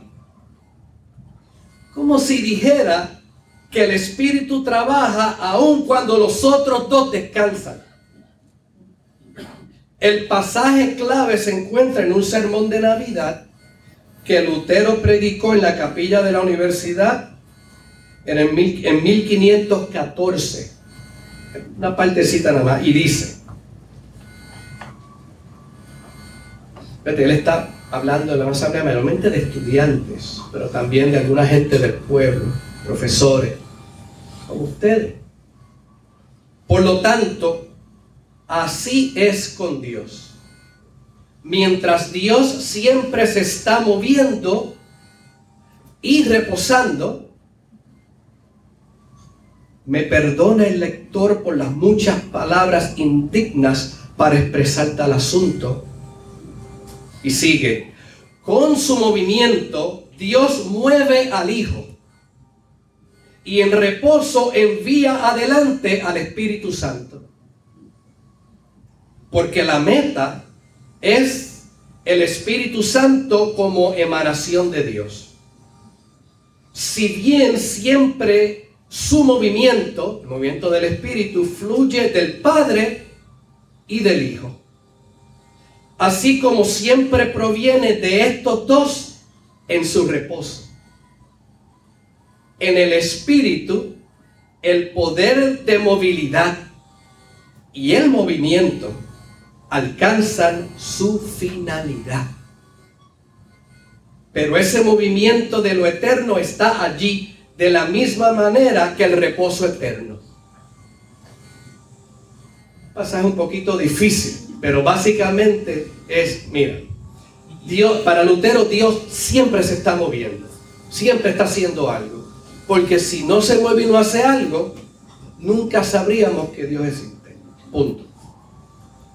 Como si dijera que el Espíritu trabaja aun cuando los otros dos descansan. El pasaje clave se encuentra en un sermón de Navidad que Lutero predicó en la capilla de la universidad en, el en 1514. Una partecita nada más. Y dice, él está hablando de la asamblea mayormente de estudiantes, pero también de alguna gente del pueblo, profesores, como ustedes. Por lo tanto, así es con Dios. Mientras Dios siempre se está moviendo y reposando, me perdona el lector por las muchas palabras indignas para expresar tal asunto. Y sigue, con su movimiento Dios mueve al Hijo y en reposo envía adelante al Espíritu Santo. Porque la meta es el Espíritu Santo como emanación de Dios. Si bien siempre su movimiento, el movimiento del Espíritu, fluye del Padre y del Hijo. Así como siempre proviene de estos dos en su reposo. En el Espíritu, el poder de movilidad y el movimiento alcanzan su finalidad. Pero ese movimiento de lo eterno está allí de la misma manera que el reposo eterno. Pasaje un poquito difícil, pero básicamente es, mira, Dios, para Lutero Dios siempre se está moviendo, siempre está haciendo algo, porque si no se mueve y no hace algo, nunca sabríamos que Dios existe. Punto.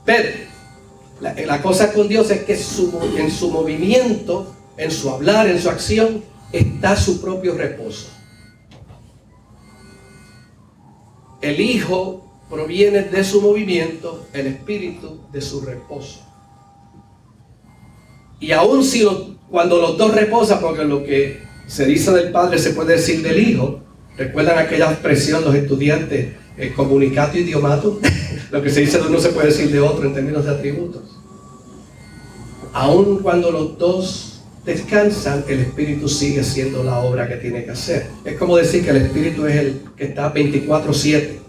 Pero la, cosa con Dios es que en su movimiento, en su hablar, en su acción, está su propio reposo. El Hijo proviene de su movimiento, el Espíritu de su reposo. Y aún si cuando los dos reposan, porque lo que se dice del Padre se puede decir del Hijo, recuerdan aquella expresión los estudiantes, el comunicato idiomato, lo que se dice de uno se puede decir de otro en términos de atributos. Aún cuando los dos descansan, el Espíritu sigue haciendo la obra que tiene que hacer. Es como decir que el Espíritu es el que está 24/7.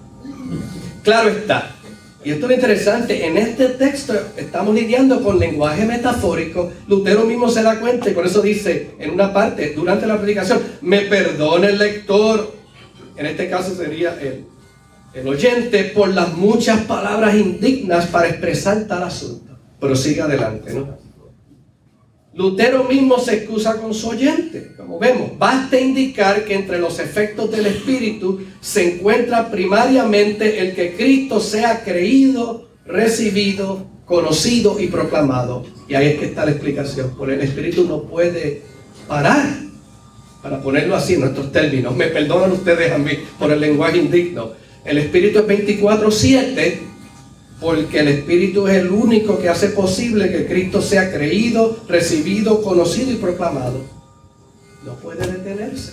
Claro está. Y esto es interesante, en este texto estamos lidiando con lenguaje metafórico. Lutero mismo se da cuenta y por eso dice en una parte, durante la predicación, me perdone el lector, en este caso sería el, el oyente, por las muchas palabras indignas para expresar tal asunto. Pero sigue adelante, ¿no? Lutero mismo se excusa con su oyente, como vemos. Basta indicar que entre los efectos del Espíritu se encuentra primariamente el que Cristo sea creído, recibido, conocido y proclamado. Y ahí es que está la explicación. Por el Espíritu no puede parar, para ponerlo así en nuestros términos. Me perdonan ustedes a mí por el lenguaje indigno. El Espíritu es 24-7 porque el Espíritu es el único que hace posible que Cristo sea creído, recibido, conocido y proclamado. No puede detenerse.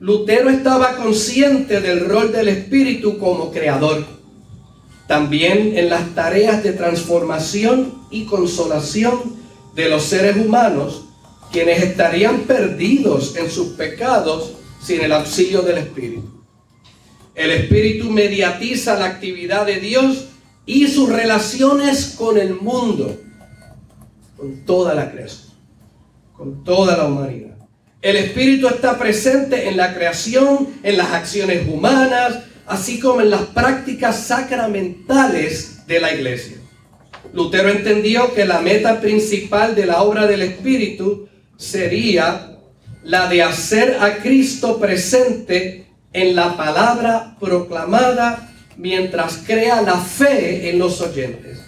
Lutero estaba consciente del rol del Espíritu como creador, también en las tareas de transformación y consolación de los seres humanos, quienes estarían perdidos en sus pecados sin el auxilio del Espíritu. El Espíritu mediatiza la actividad de Dios y sus relaciones con el mundo, con toda la creación. con toda la humanidad. El Espíritu está presente en la creación, en las acciones humanas, así como en las prácticas sacramentales de la iglesia. Lutero entendió que la meta principal de la obra del Espíritu sería la de hacer a Cristo presente en la palabra proclamada mientras crea la fe en los oyentes.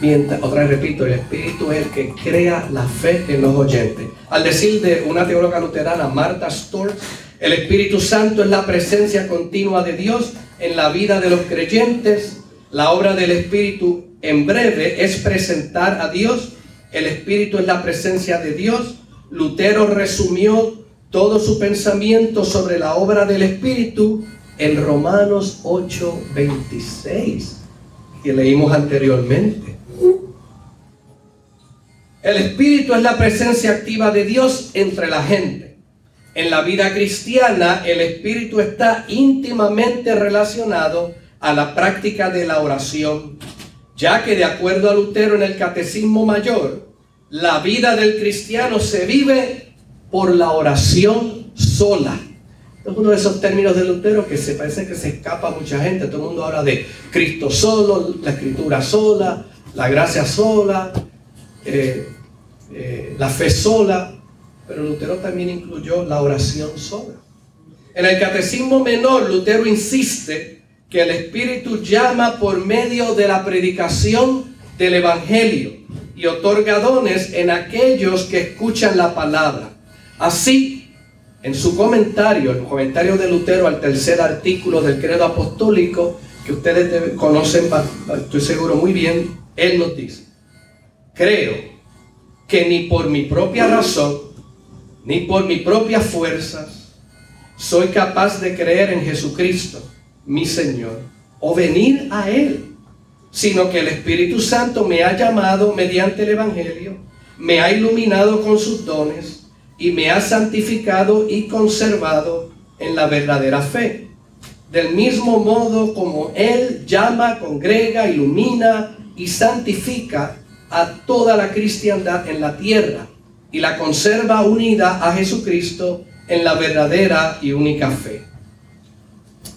Mientras, otra vez repito, el Espíritu es el que crea la fe en los oyentes. Al decir de una teóloga luterana, Marta Storr, el Espíritu Santo es la presencia continua de Dios en la vida de los creyentes. La obra del Espíritu en breve es presentar a Dios. El Espíritu es la presencia de Dios. Lutero resumió todo su pensamiento sobre la obra del Espíritu en Romanos 8:26, que leímos anteriormente. El Espíritu es la presencia activa de Dios entre la gente. En la vida cristiana, el Espíritu está íntimamente relacionado a la práctica de la oración, ya que de acuerdo a Lutero en el Catecismo Mayor, la vida del cristiano se vive por la oración sola. Es uno de esos términos de Lutero que se parece que se escapa a mucha gente. Todo el mundo habla de Cristo solo, la escritura sola, la gracia sola, eh, eh, la fe sola, pero Lutero también incluyó la oración sola. En el Catecismo Menor, Lutero insiste que el Espíritu llama por medio de la predicación del Evangelio y otorga dones en aquellos que escuchan la palabra. Así, en su comentario, el comentario de Lutero al tercer artículo del credo apostólico, que ustedes conocen, estoy seguro muy bien, él nos dice, creo que ni por mi propia razón, ni por mis propias fuerzas, soy capaz de creer en Jesucristo, mi Señor, o venir a Él, sino que el Espíritu Santo me ha llamado mediante el Evangelio, me ha iluminado con sus dones y me ha santificado y conservado en la verdadera fe. Del mismo modo como Él llama, congrega, ilumina y santifica a toda la cristiandad en la tierra y la conserva unida a Jesucristo en la verdadera y única fe.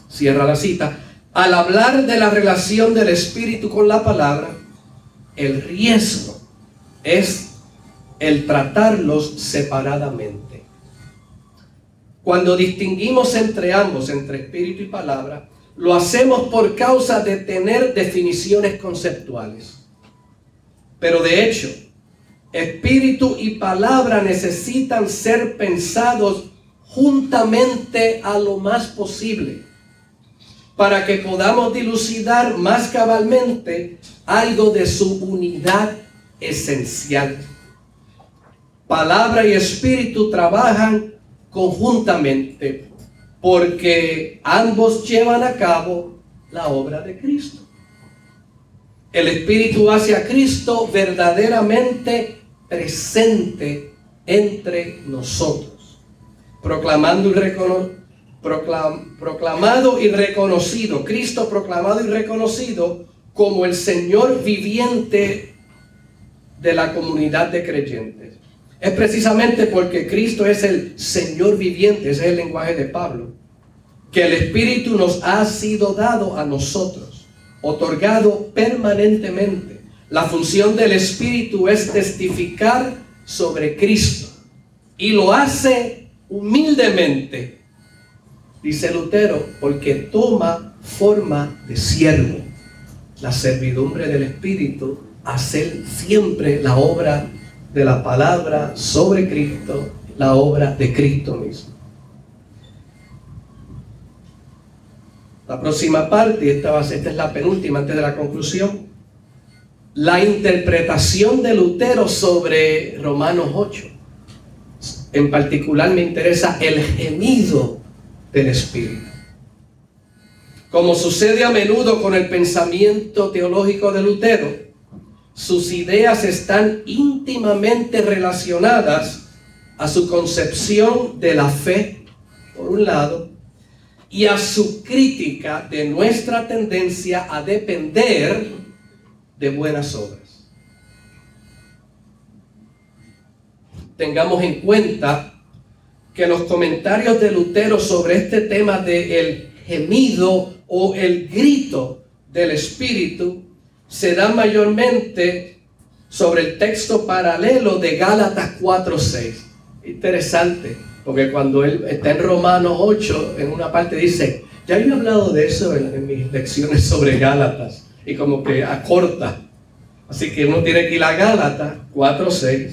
Cierra la cita. Al hablar de la relación del Espíritu con la palabra, el riesgo es el tratarlos separadamente. Cuando distinguimos entre ambos, entre espíritu y palabra, lo hacemos por causa de tener definiciones conceptuales. Pero de hecho, espíritu y palabra necesitan ser pensados juntamente a lo más posible para que podamos dilucidar más cabalmente algo de su unidad esencial. Palabra y espíritu trabajan conjuntamente porque ambos llevan a cabo la obra de Cristo. El Espíritu hace a Cristo verdaderamente presente entre nosotros, proclamando y proclamado y reconocido, Cristo proclamado y reconocido como el Señor viviente de la comunidad de creyentes. Es precisamente porque Cristo es el Señor viviente, ese es el lenguaje de Pablo, que el Espíritu nos ha sido dado a nosotros otorgado permanentemente. La función del Espíritu es testificar sobre Cristo y lo hace humildemente, dice Lutero, porque toma forma de siervo. La servidumbre del Espíritu, hacer siempre la obra de la palabra sobre Cristo, la obra de Cristo mismo. La próxima parte, esta, esta es la penúltima antes de la conclusión, la interpretación de Lutero sobre Romanos 8. En particular me interesa el gemido del Espíritu. Como sucede a menudo con el pensamiento teológico de Lutero, sus ideas están íntimamente relacionadas a su concepción de la fe, por un lado, y a su crítica de nuestra tendencia a depender de buenas obras. tengamos en cuenta que los comentarios de Lutero sobre este tema del el gemido o el grito del Espíritu se dan mayormente sobre el texto paralelo de Gálatas 4.6. Interesante, porque cuando él está en Romanos 8, en una parte dice, ya he hablado de eso en, mis lecciones sobre Gálatas, y como que acorta. Así que uno tiene que ir a Gálatas 4.6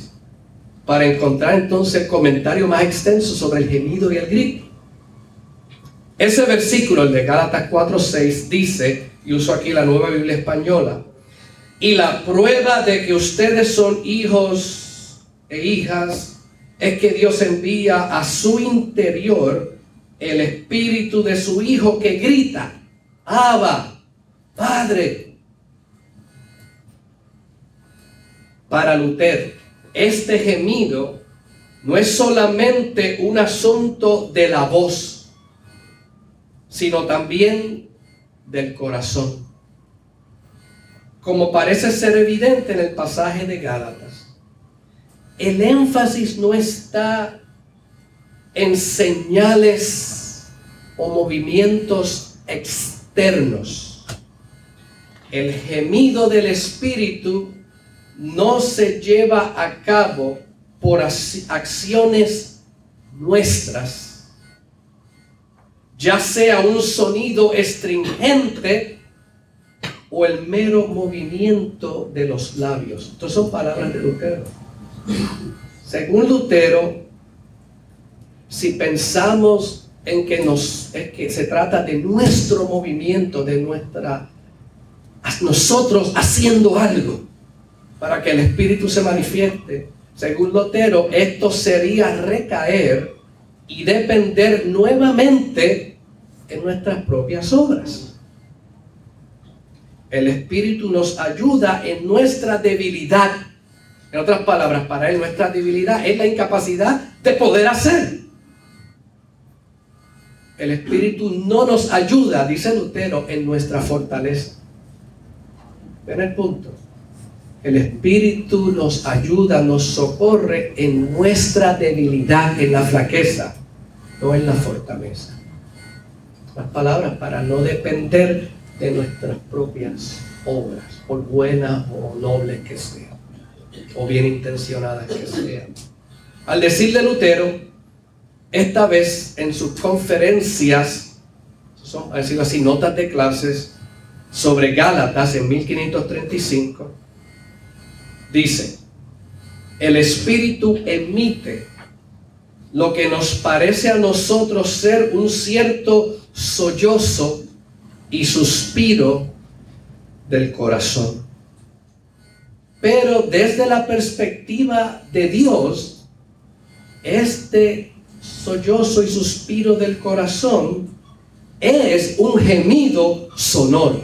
para encontrar entonces comentario más extenso sobre el gemido y el grito. Ese versículo, el de Gálatas 4.6, dice, y uso aquí la nueva Biblia española, y la prueba de que ustedes son hijos e hijas es que Dios envía a su interior el espíritu de su hijo que grita, Abba, Padre. Para Lutero, este gemido no es solamente un asunto de la voz, sino también del corazón. Como parece ser evidente en el pasaje de Gálatas, el énfasis no está en señales o movimientos externos. El gemido del Espíritu no se lleva a cabo por acciones nuestras, ya sea un sonido estringente o el mero movimiento de los labios. Estas son palabras de Lutero. Según Lutero, si pensamos en que, nos, que se trata de nuestro movimiento, de nuestra, nosotros haciendo algo, para que el Espíritu se manifieste. Según Lutero, esto sería recaer y depender nuevamente en nuestras propias obras. El Espíritu nos ayuda en nuestra debilidad. En otras palabras, para él nuestra debilidad es la incapacidad de poder hacer. El Espíritu no nos ayuda, dice Lutero, en nuestra fortaleza. Ven el punto. El Espíritu nos ayuda, nos socorre en nuestra debilidad, en la flaqueza, no en la fortaleza. Las palabras para no depender de nuestras propias obras, por buenas o nobles que sean, o bien intencionadas que sean. Al decir de Lutero, esta vez en sus conferencias, son, decirlo así, notas de clases sobre Gálatas en 1535, Dice, el Espíritu emite lo que nos parece a nosotros ser un cierto sollozo y suspiro del corazón. Pero desde la perspectiva de Dios, este sollozo y suspiro del corazón es un gemido sonoro.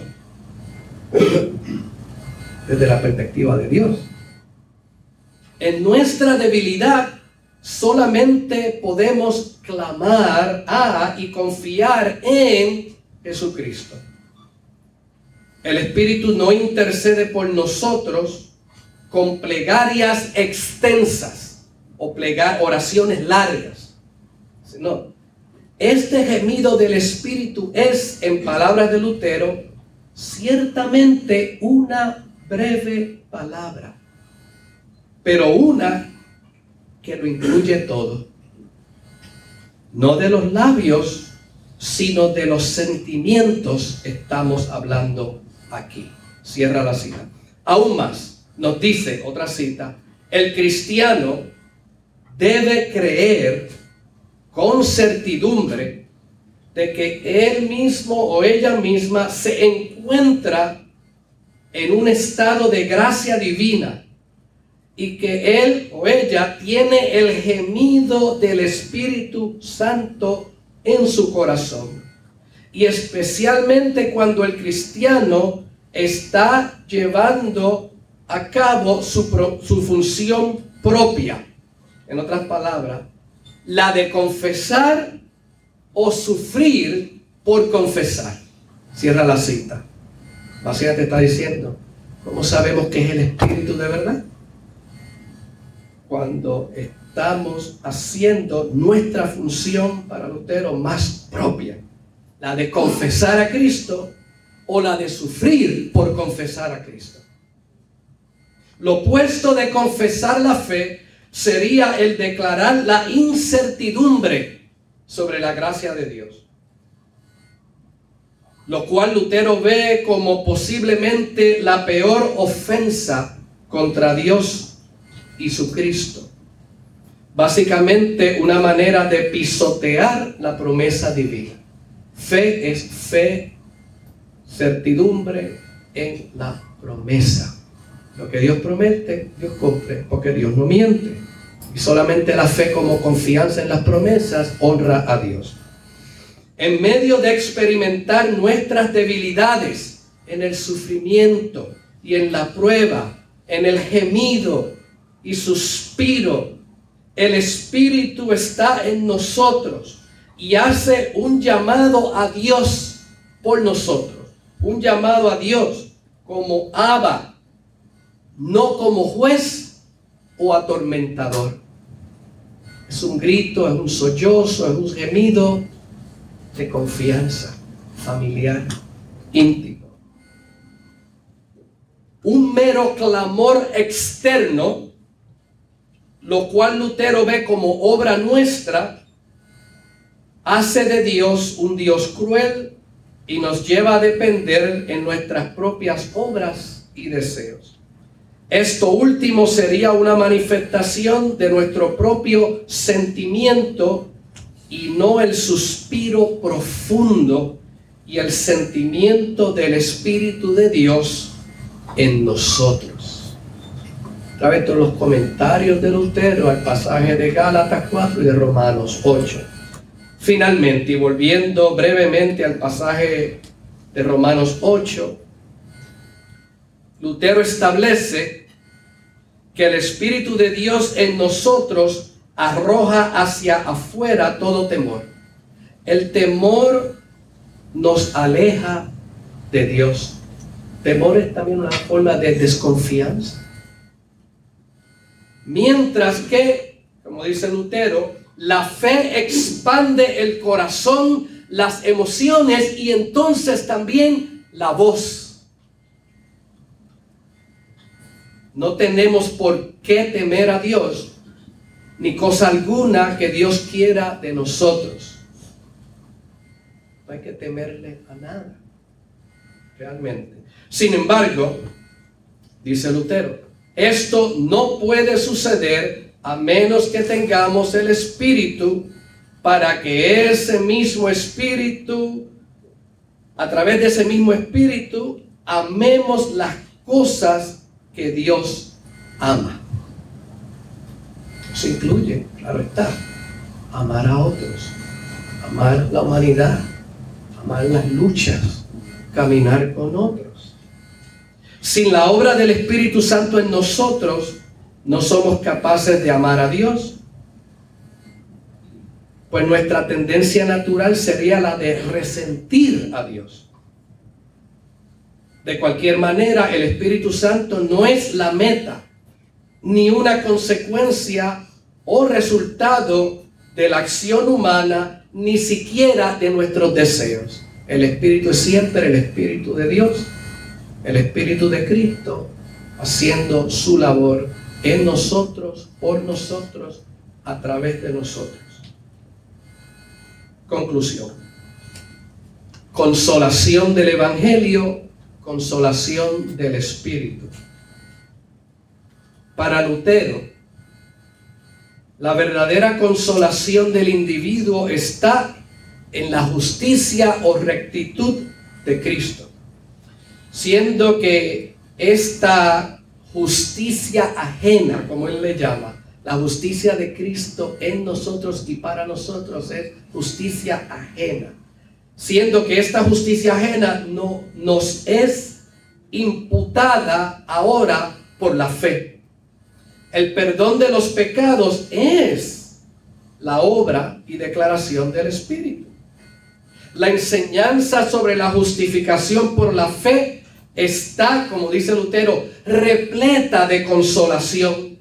<clears throat> Desde la perspectiva de Dios en nuestra debilidad solamente podemos clamar a y confiar en Jesucristo. El Espíritu no intercede por nosotros con plegarias extensas o plegar, oraciones largas. No. Este gemido del Espíritu es, en palabras de Lutero, ciertamente una breve palabra pero una que lo incluye todo. No de los labios, sino de los sentimientos estamos hablando aquí. Cierra la cita. Aún más, nos dice otra cita, el cristiano debe creer con certidumbre de que él mismo o ella misma se encuentra en un estado de gracia divina y que él o ella tiene el gemido del Espíritu Santo en su corazón. Y especialmente cuando el cristiano está llevando a cabo su, su función propia. En otras palabras, la de confesar o sufrir por confesar. Cierra la cita. Básicamente está diciendo, ¿cómo sabemos que es el Espíritu de verdad? cuando estamos haciendo nuestra función para Lutero más propia, la de confesar a Cristo o la de sufrir por confesar a Cristo. Lo opuesto de confesar la fe sería el declarar la incertidumbre sobre la gracia de Dios. Lo cual Lutero ve como posiblemente la peor ofensa contra Dios y su Cristo. Básicamente una manera de pisotear la promesa divina. Fe es fe, certidumbre en la promesa. Lo que Dios promete, Dios cumple, porque Dios no miente. Y solamente la fe como confianza en las promesas honra a Dios. En medio de experimentar nuestras debilidades en el sufrimiento y en la prueba, en el gemido y suspiro, el Espíritu está en nosotros y hace un llamado a Dios por nosotros. Un llamado a Dios como Abba, no como juez o atormentador. Es un grito, es un sollozo, es un gemido de confianza familiar, íntimo. Un mero clamor externo, lo cual Lutero ve como obra nuestra, hace de Dios un Dios cruel y nos lleva a depender en nuestras propias obras y deseos. Esto último sería una manifestación de nuestro propio sentimiento y no el suspiro profundo y el sentimiento del Espíritu de Dios en nosotros. A través de los comentarios de Lutero al pasaje de Gálatas 4 y de Romanos 8. Finalmente, y volviendo brevemente al pasaje de Romanos 8, Lutero establece que el Espíritu de Dios en nosotros arroja hacia afuera todo temor. El temor nos aleja de Dios. Temor es también una forma de desconfianza. Mientras que, como dice Lutero, la fe expande el corazón, las emociones y entonces también la voz. No tenemos por qué temer a Dios, ni cosa alguna que Dios quiera de nosotros. No hay que temerle a nada, realmente. Sin embargo, dice Lutero, esto no puede suceder a menos que tengamos el Espíritu para que ese mismo Espíritu, a través de ese mismo Espíritu, amemos las cosas que Dios ama. Eso incluye, claro está, amar a otros, amar la humanidad, amar las luchas, caminar con otros. Sin la obra del Espíritu Santo en nosotros, no somos capaces de amar a Dios. Pues nuestra tendencia natural sería la de resentir a Dios. De cualquier manera, el Espíritu Santo no es la meta, ni una consecuencia o resultado de la acción humana, ni siquiera de nuestros deseos. El Espíritu es siempre el Espíritu de Dios, el Espíritu de Cristo, haciendo su labor en nosotros, por nosotros, a través de nosotros. Conclusión. Consolación del Evangelio consolación del Espíritu. Para Lutero, la verdadera consolación del individuo está en la justicia o rectitud de Cristo, siendo que esta justicia ajena, como él le llama, la justicia de Cristo en nosotros y para nosotros es justicia ajena siendo que esta justicia ajena no nos es imputada ahora por la fe. El perdón de los pecados es la obra y declaración del Espíritu. La enseñanza sobre la justificación por la fe está, como dice Lutero, repleta de consolación.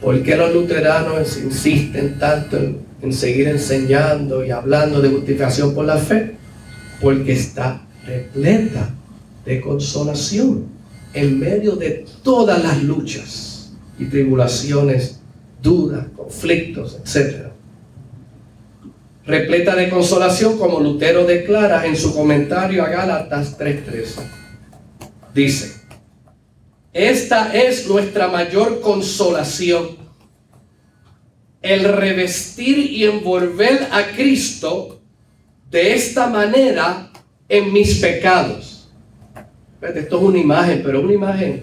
¿Por qué los luteranos insisten tanto en, seguir enseñando y hablando de justificación por la fe? Porque está repleta de consolación en medio de todas las luchas y tribulaciones, dudas, conflictos, etc. Repleta de consolación como Lutero declara en su comentario a Gálatas 3.13. Dice, esta es nuestra mayor consolación, el revestir y envolver a Cristo de esta manera en mis pecados. Esto es una imagen, pero una imagen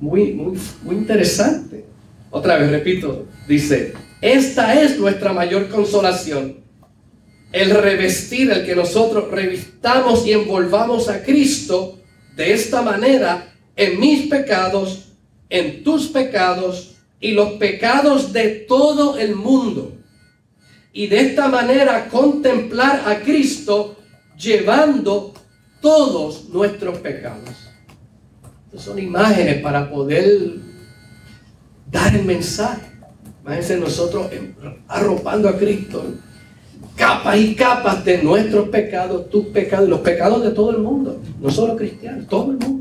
muy, muy, muy interesante. Otra vez, repito, dice, esta es nuestra mayor consolación, el revestir, el que nosotros revistamos y envolvamos a Cristo de esta manera en mis pecados, en tus pecados y los pecados de todo el mundo. Y de esta manera contemplar a Cristo llevando todos nuestros pecados. son imágenes para poder dar el mensaje. Imagínense nosotros arropando a Cristo. Capas y capas de nuestros pecados, tus pecados, los pecados de todo el mundo. No solo cristianos, todo el mundo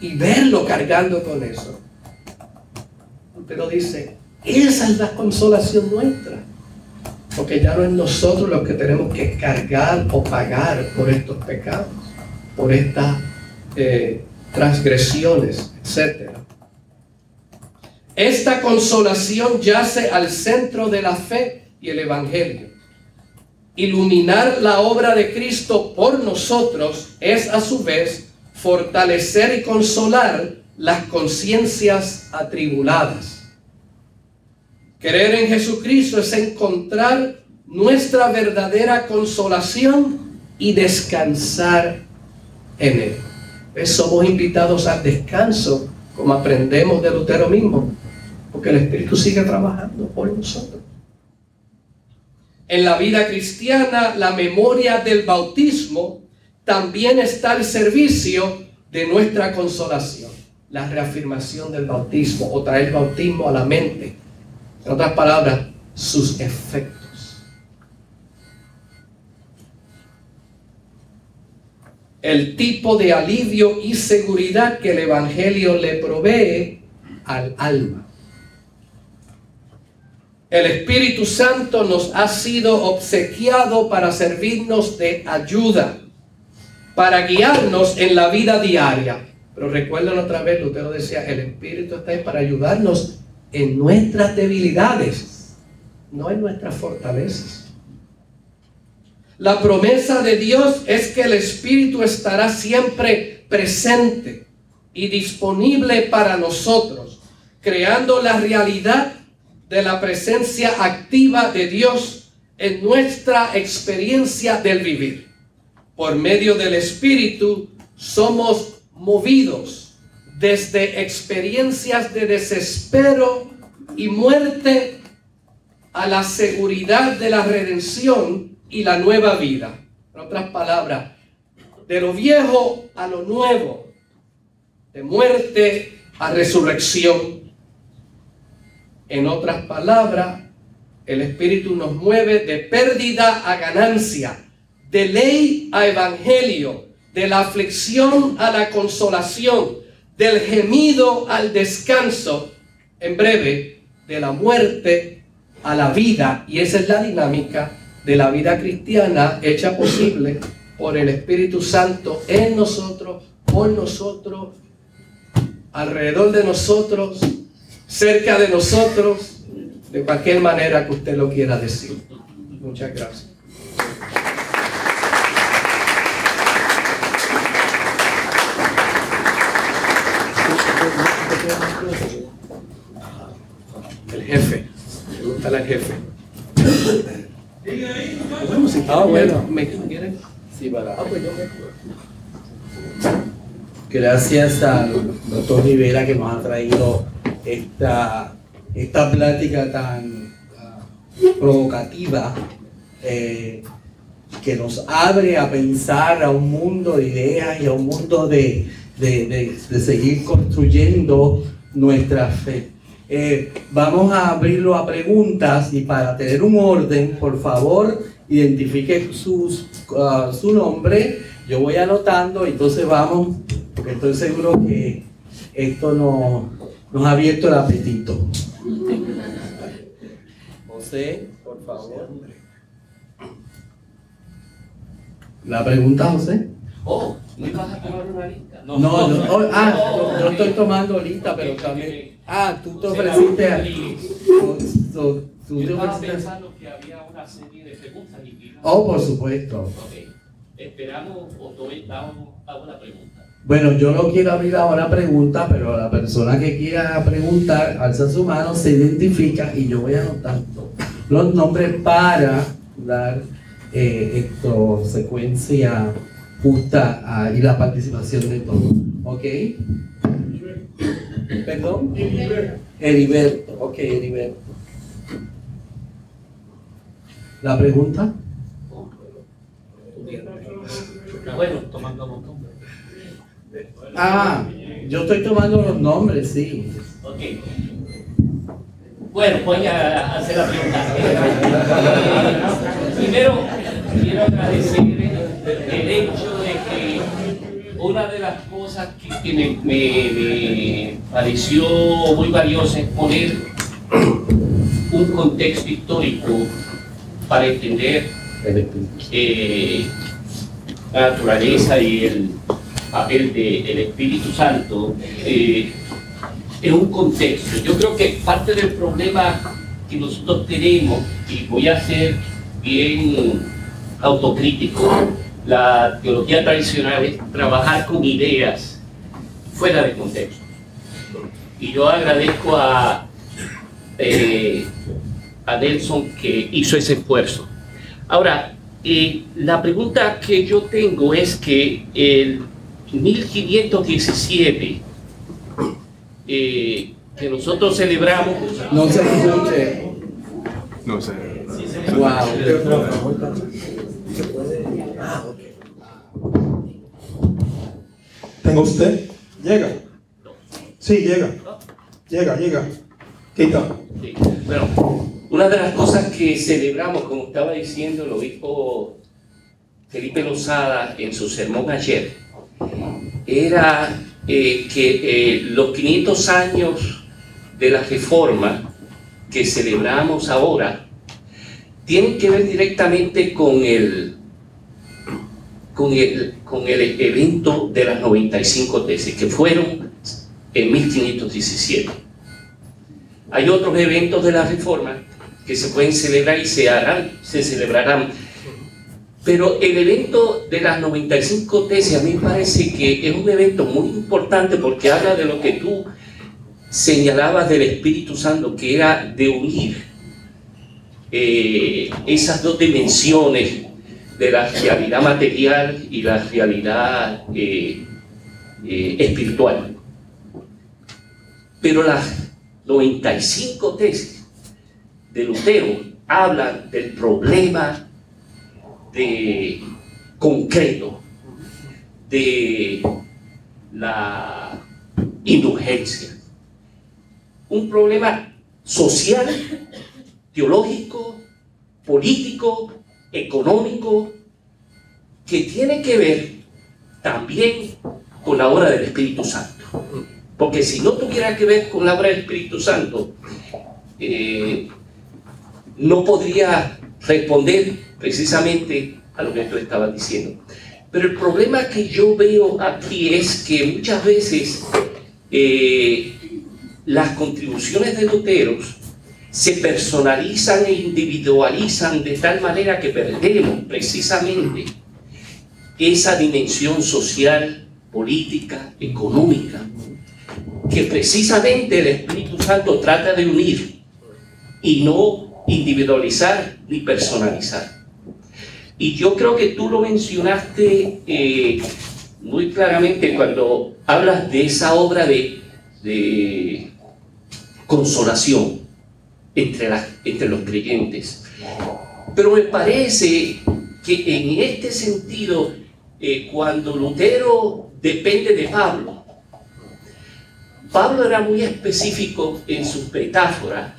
y verlo cargando con eso. Pero dice, esa es la consolación nuestra. Porque ya no es nosotros los que tenemos que cargar o pagar por estos pecados, por estas eh, transgresiones, etc. Esta consolación yace al centro de la fe y el Evangelio. Iluminar la obra de Cristo por nosotros es a su vez fortalecer y consolar las conciencias atribuladas. Creer en Jesucristo es encontrar nuestra verdadera consolación y descansar en Él. Somos invitados al descanso, como aprendemos de Lutero mismo, porque el Espíritu sigue trabajando por nosotros. En la vida cristiana, la memoria del bautismo también está al servicio de nuestra consolación, la reafirmación del bautismo o traer el bautismo a la mente. En otras palabras, sus efectos. El tipo de alivio y seguridad que el Evangelio le provee al alma. El Espíritu Santo nos ha sido obsequiado para servirnos de ayuda para guiarnos en la vida diaria. Pero recuerden otra vez, Lutero decía, el Espíritu está ahí para ayudarnos en nuestras debilidades, no en nuestras fortalezas. La promesa de Dios es que el Espíritu estará siempre presente y disponible para nosotros, creando la realidad de la presencia activa de Dios en nuestra experiencia del vivir por medio del Espíritu, somos movidos desde experiencias de desespero y muerte a la seguridad de la redención y la nueva vida. En otras palabras, de lo viejo a lo nuevo, de muerte a resurrección. En otras palabras, el Espíritu nos mueve de pérdida a ganancia de ley a evangelio, de la aflicción a la consolación, del gemido al descanso, en breve, de la muerte a la vida. Y esa es la dinámica de la vida cristiana hecha posible por el Espíritu Santo en nosotros, por nosotros, alrededor de nosotros, cerca de nosotros, de cualquier manera que usted lo quiera decir. Muchas gracias. El jefe. Pregúntale al jefe. Ah, bueno. ¿Me quieren? Sí, para. Ah, pues yo Gracias al doctor Rivera que nos ha traído esta, esta plática tan uh, provocativa eh, que nos abre a pensar a un mundo de ideas y a un mundo de, de, de, seguir construyendo nuestra fe. Eh, vamos a abrirlo a preguntas y para tener un orden, por favor, identifique sus, ah, su nombre. Yo voy anotando, entonces vamos, porque estoy seguro que esto nos, nos ha abierto el apetito. José, por favor. La pregunta, José. Oh, ¿me vas a tomar una lista? No, no, oh, ah, yo, yo estoy tomando ahorita, pero también. Ah, tú te ofreciste a. tú- te ofreciste que había una serie de preguntas Oh, por supuesto. Ok. Esperamos o damos alguna pregunta. Bueno, yo no quiero abrir ahora preguntas, pero la persona que quiera preguntar, alza su mano, se identifica y yo voy anotando los nombres para dar eh, esto, secuencia justa y la participación de todos. ¿Ok? ¿Perdón? Heriberto. Ok, Heriberto. ¿La pregunta? Bueno, tomando nombres. Ah, yo estoy tomando los nombres, sí. Ok. Bueno, voy a hacer la pregunta. Eh, Primero, quiero agradecer el hecho de que una de las cosas que, que me, me- me pareció muy valiosa es poner un contexto histórico para entender eh, la naturaleza y el papel del Espíritu Santo eh, en un contexto. Yo creo que parte del problema que nosotros tenemos, y voy a ser bien autocrítico, la teología tradicional es trabajar con ideas fuera de contexto. Y yo agradezco a, eh, a Nelson que hizo ese esfuerzo. Ahora, eh, la pregunta que yo tengo es que el 1517, eh, que nosotros celebramos, No se escuche. No sé. Wow. ¿Tengo usted? Llega. Sí, llega. Llega, llega. Quita. Sí. Bueno, una de las cosas que celebramos, como estaba diciendo el obispo Felipe Lozada en su sermón ayer, era eh, que eh, los 500 años de la reforma que celebramos ahora tienen que ver directamente con el, con el, con el evento de las 95 tesis, que fueron en 1517. Hay otros eventos de la reforma que se pueden celebrar y se harán, se celebrarán. Pero el evento de las 95 tesis a mí me parece que es un evento muy importante porque habla de lo que tú señalabas del Espíritu Santo, que era de unir eh, esas dos dimensiones de la realidad material y la realidad eh, eh, espiritual. Pero las 95 tesis de Lutero hablan del problema de concreto de la indulgencia. Un problema social, teológico, político, económico, que tiene que ver también con la obra del Espíritu Santo. Porque si no tuviera que ver con la obra del Espíritu Santo, eh, no podría responder precisamente a lo que tú estabas diciendo. Pero el problema que yo veo aquí es que muchas veces eh, las contribuciones de Luteros se personalizan e individualizan de tal manera que perdemos precisamente esa dimensión social, política, económica, que precisamente el Espíritu Santo trata de unir y no individualizar ni personalizar. Y yo creo que tú lo mencionaste eh, muy claramente cuando hablas de esa obra de, consolación entre los creyentes. Pero me parece que en este sentido, eh, cuando Lutero depende de Pablo, Pablo era muy específico en sus metáforas,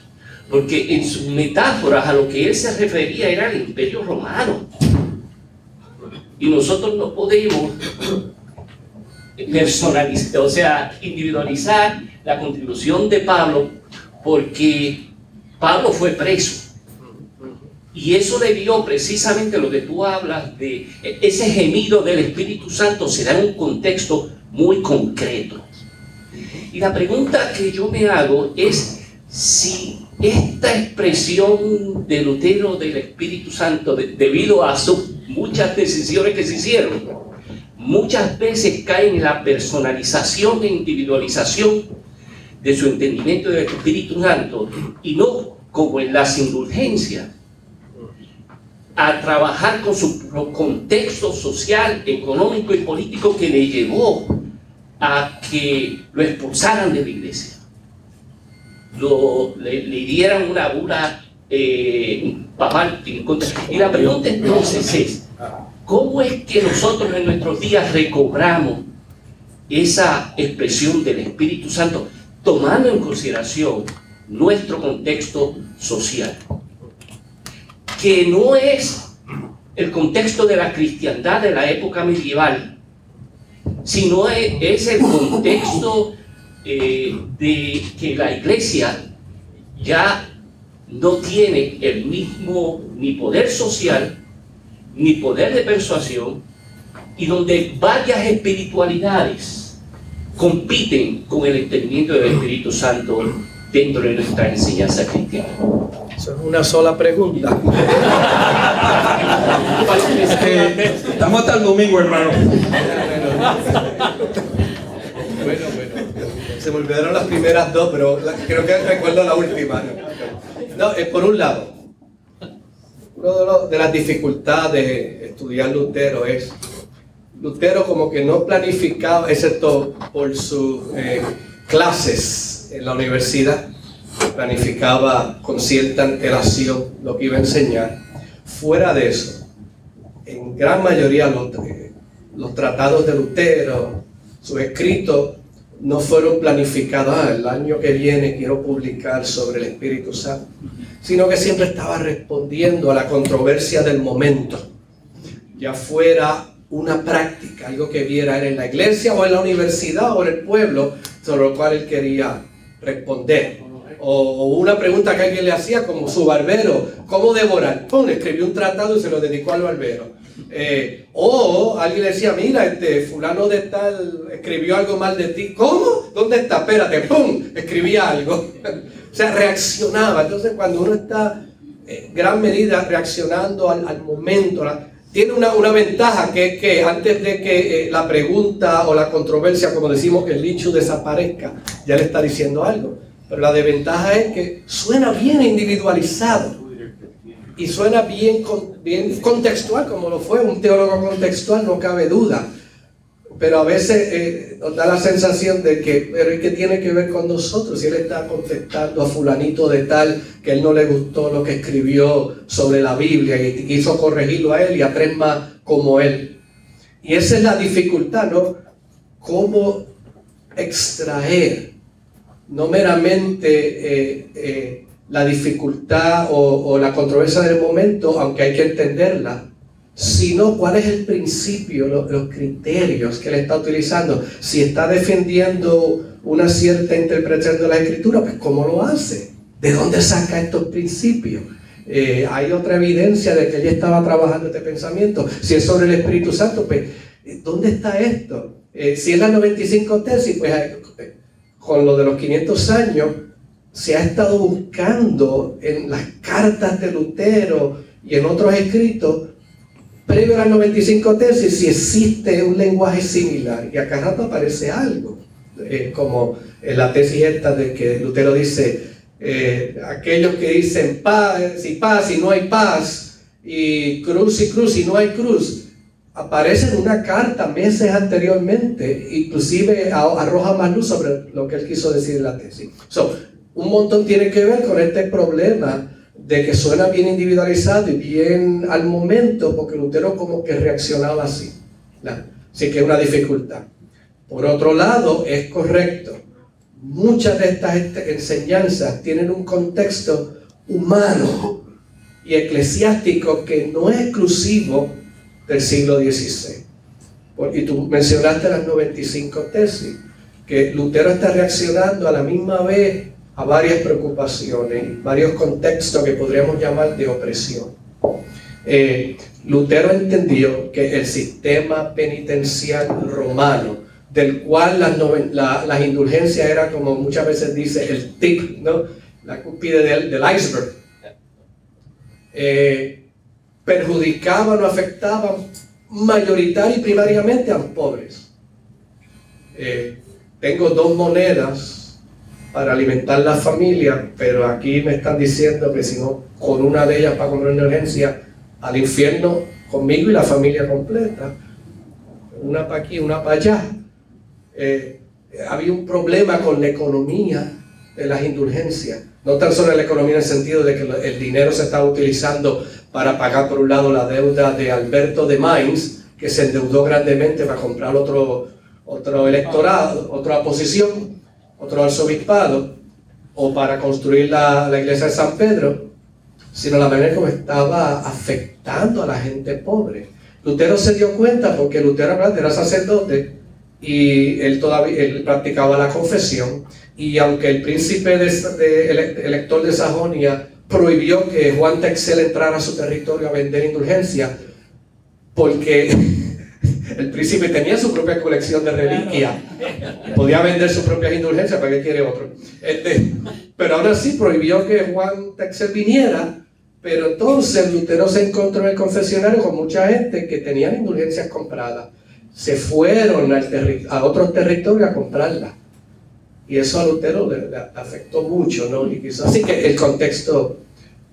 porque en sus metáforas a lo que él se refería era el imperio romano. Y nosotros no podemos personalizar, o sea, individualizar la contribución de Pablo porque Pablo fue preso. Y eso dio precisamente lo que tú hablas de ese gemido del Espíritu Santo se da en un contexto muy concreto. Y la pregunta que yo me hago es si esta expresión de Lutero del Espíritu Santo, debido a sus muchas decisiones que se hicieron, muchas veces caen en la personalización e individualización de su entendimiento del Espíritu Santo y no como en las indulgencias a trabajar con su contexto social, económico y político que le llevó a que lo expulsaran de la iglesia. Lo, le, dieran una bula eh, papal. Y la pregunta entonces es, ¿cómo es que nosotros en nuestros días recobramos esa expresión del Espíritu Santo, tomando en consideración nuestro contexto social? que no es el contexto de la cristiandad de la época medieval, sino es, el contexto eh, de que la iglesia ya no tiene el mismo ni poder social, ni poder de persuasión, y donde varias espiritualidades compiten con el entendimiento del Espíritu Santo dentro de nuestra enseñanza cristiana. Eso es una sola pregunta. estamos hasta el domingo, hermano. Bueno, bueno. Se me olvidaron las primeras dos, pero creo que recuerdo la última. No, es por un lado, una de, las dificultades de estudiar Lutero es, Lutero como que no planificaba, excepto por sus eh, clases en la universidad, planificaba con cierta antelación lo que iba a enseñar. Fuera de eso, en gran mayoría los, los tratados de Lutero, sus escritos, no fueron planificados, ah, el año que viene quiero publicar sobre el Espíritu Santo, sino que siempre estaba respondiendo a la controversia del momento, ya fuera una práctica, algo que viera en la iglesia o en la universidad o en el pueblo, sobre lo cual él quería responder o, una pregunta que alguien le hacía como su barbero, ¿cómo devorar? Pum, escribió un tratado y se lo dedicó al barbero. Eh, o alguien le decía, mira, este fulano de tal escribió algo mal de ti. ¿Cómo? ¿Dónde está? Espérate, ¡pum! Escribía algo. <laughs> o sea, reaccionaba. Entonces, cuando uno está en gran medida reaccionando al, momento, tiene una, ventaja que es que antes de que eh, la pregunta o la controversia, como decimos, el dicho desaparezca, ya le está diciendo algo. Pero la desventaja es que suena bien individualizado y suena bien, bien contextual, como lo fue un teólogo contextual, no cabe duda. Pero a veces eh, nos da la sensación de que, pero ¿y qué tiene que ver con nosotros? Si él está contestando a fulanito de tal que él no le gustó lo que escribió sobre la Biblia y quiso corregirlo a él y a tres más como él. Y esa es la dificultad, ¿no? ¿Cómo extraer no meramente eh, eh, la dificultad o, la controversia del momento, aunque hay que entenderla, sino cuál es el principio, los criterios que él está utilizando. Si está defendiendo una cierta interpretación de la escritura, pues ¿cómo lo hace? ¿De dónde saca estos principios? Eh, hay otra evidencia de que ella estaba trabajando este pensamiento. Si es sobre el Espíritu Santo, pues ¿dónde está esto? si es la 95 tesis, pues con lo de los 500 años, se ha estado buscando en las cartas de Lutero y en otros escritos, previo a las 95 tesis, si existe un lenguaje similar. Y acá rato aparece algo, como la tesis esta de que Lutero dice, eh, aquellos que dicen paz y paz y no hay paz, y cruz y cruz y no hay cruz, aparece en una carta meses anteriormente, inclusive arroja más luz sobre lo que él quiso decir en la tesis. So, un montón tiene que ver con este problema de que suena bien individualizado y bien al momento, porque Lutero como que reaccionaba así. Así que es una dificultad. Por otro lado, es correcto. muchas de estas este- enseñanzas tienen un contexto humano y eclesiástico que no es exclusivo del siglo XVI. Y tú mencionaste las 95 tesis, que Lutero está reaccionando a la misma vez a varias preocupaciones, varios contextos que podríamos llamar de opresión. Eh, Lutero entendió que el sistema penitencial romano, del cual las, la- indulgencias era como muchas veces dice el tip, ¿no? la cúspide del, del iceberg, eh, perjudicaban o afectaban mayoritaria y primariamente a los pobres. Eh, tengo dos monedas para alimentar la familia, pero aquí me están diciendo que si no, con una de ellas para comprar una urgencia, al infierno conmigo y la familia completa. Una para aquí, una para allá. Eh, había un problema con la economía de las indulgencias. No tan solo la economía en el sentido de que el dinero se estaba utilizando para pagar por un lado la deuda de Alberto de Mainz, que se endeudó grandemente para comprar otro, otro electorado, otra posición, otro arzobispado, o para construir la, la iglesia de San Pedro, sino la manera como estaba afectando a la gente pobre. Lutero se dio cuenta porque Lutero era sacerdote y él todavía él practicaba la confesión y aunque el príncipe de, de- ele- elector de Sajonia prohibió que Juan Texel entrara a su territorio a vender indulgencia porque el príncipe tenía su propia colección de reliquias podía vender sus propias indulgencias para qué quiere otro Este, pero ahora sí prohibió que Juan Texel viniera pero entonces Lutero se encontró en el confesionario con mucha gente que tenían indulgencias compradas se fueron al a otros territorios a comprarlas. Y eso a Lutero le, le afectó mucho, ¿no? Y quizás, así que el contexto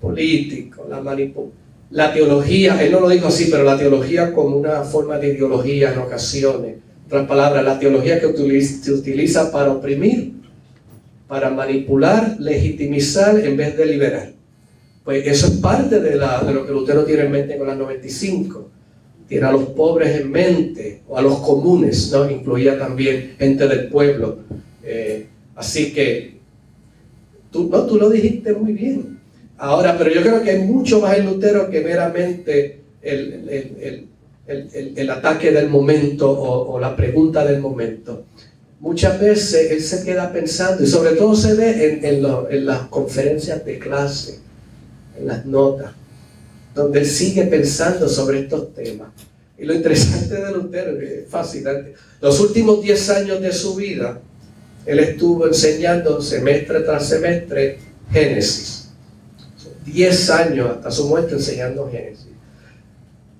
político, la manipu- la teología, él no lo dijo así, pero la teología como una forma de ideología en ocasiones. Otras palabras, la teología que se utiliza para oprimir, para manipular, legitimizar en vez de liberar. Pues eso es parte de, la- de lo que Lutero tiene en mente con las 95 tiene a los pobres en mente, o a los comunes, ¿no? Incluía también gente del pueblo. Eh, así que, tú, no, tú lo dijiste muy bien. Ahora, pero yo creo que hay mucho más en Lutero que meramente el, el- el- el- el- el ataque del momento o, la pregunta del momento. Muchas veces él se queda pensando, y sobre todo se ve en, en lo- en las conferencias de clase, en las notas donde él sigue pensando sobre estos temas. Y lo interesante de Lutero, es fascinante, los últimos 10 años de su vida, él estuvo enseñando semestre tras semestre Génesis. 10 años hasta su muerte enseñando Génesis.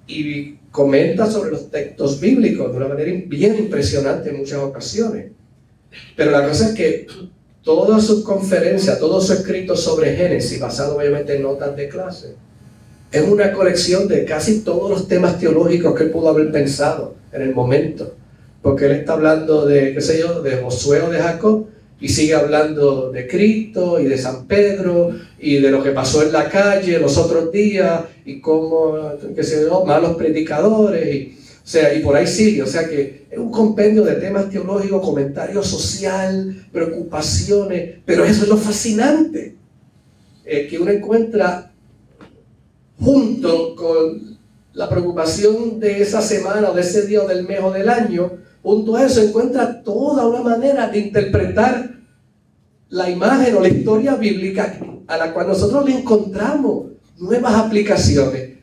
Y comenta sobre los textos bíblicos de una manera bien impresionante en muchas ocasiones. Pero la cosa es que todas sus conferencias, todo su escrito sobre Génesis, basado obviamente en notas de clase, es una colección de casi todos los temas teológicos que pudo haber pensado en el momento. Porque él está hablando de, qué sé yo, de Josué o de Jacob y sigue hablando de Cristo y de San Pedro y de lo que pasó en la calle los otros días y cómo, qué sé yo, malos predicadores y, o sea, y por ahí sigue. O sea que es un compendio de temas teológicos, comentario social, preocupaciones, pero eso es lo fascinante, eh, que uno encuentra junto con la preocupación de esa semana o de ese día o del mes del año, junto a eso encuentra toda una manera de interpretar la imagen o la historia bíblica a la cual nosotros le encontramos nuevas aplicaciones.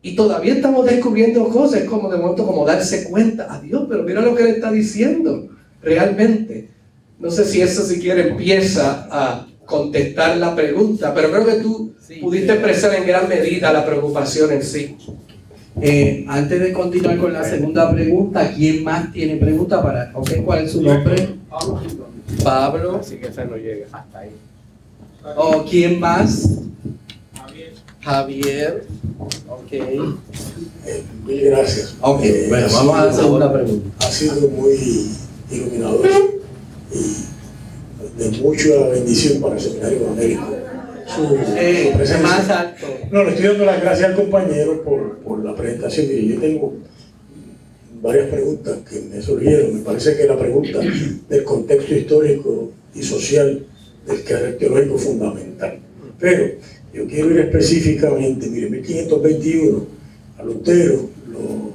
Y todavía estamos descubriendo cosas como de momento como darse cuenta, adiós, pero mira lo que le está diciendo realmente. No sé si eso siquiera empieza a contestar la pregunta, pero creo que tú pudiste expresar en gran medida la preocupación en sí. Eh, antes de continuar con la segunda pregunta, ¿quién más tiene pregunta para? ok, ¿Cuál es su nombre? Pablo. Así que esa no llega. ¿O quién más? Javier. Ok. Mil gracias. Ok, Eh, bueno, vamos a la segunda pregunta. Ha sido muy iluminador y de mucha bendición para el Seminario Evangélico. Su, Eh, su presencia. más alto. No, le estoy dando las gracias al compañero por, por la presentación. Mire, yo tengo varias preguntas que me surgieron. Me parece que la pregunta del contexto histórico y social del carácter teológico es fundamental. Pero yo quiero ir específicamente, mire, en 1521 a Lutero lo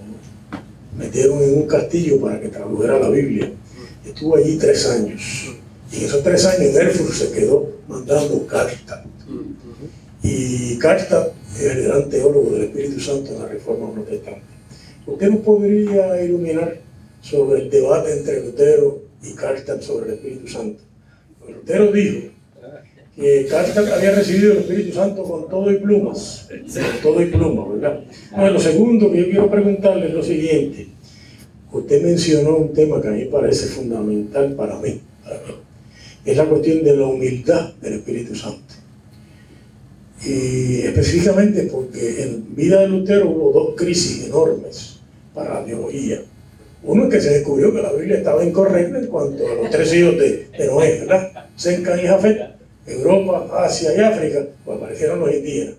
metieron en un castillo para que tradujera la Biblia. Estuvo allí tres años. Y en esos tres años Erfurt se quedó mandando cartas. Y es el gran teólogo del Espíritu Santo en la Reforma Protestante. ¿Usted nos podría iluminar sobre el debate entre Lutero y Karstadt sobre el Espíritu Santo? Pues Lutero dijo que Karstadt había recibido el Espíritu Santo con todo y plumas, con todo y plumas, ¿verdad? Bueno, lo segundo que yo quiero preguntarle es lo siguiente. Usted mencionó un tema que a mí parece fundamental para mí, para mí. es la cuestión de la humildad del Espíritu Santo. Y específicamente porque en vida de Lutero hubo dos crisis enormes para la teología. Uno es que se descubrió que la Biblia estaba incorrecta en cuanto a los tres hijos de, de Noé, ¿verdad? Senca y Jafet Europa, Asia y África, pues aparecieron los indígenas.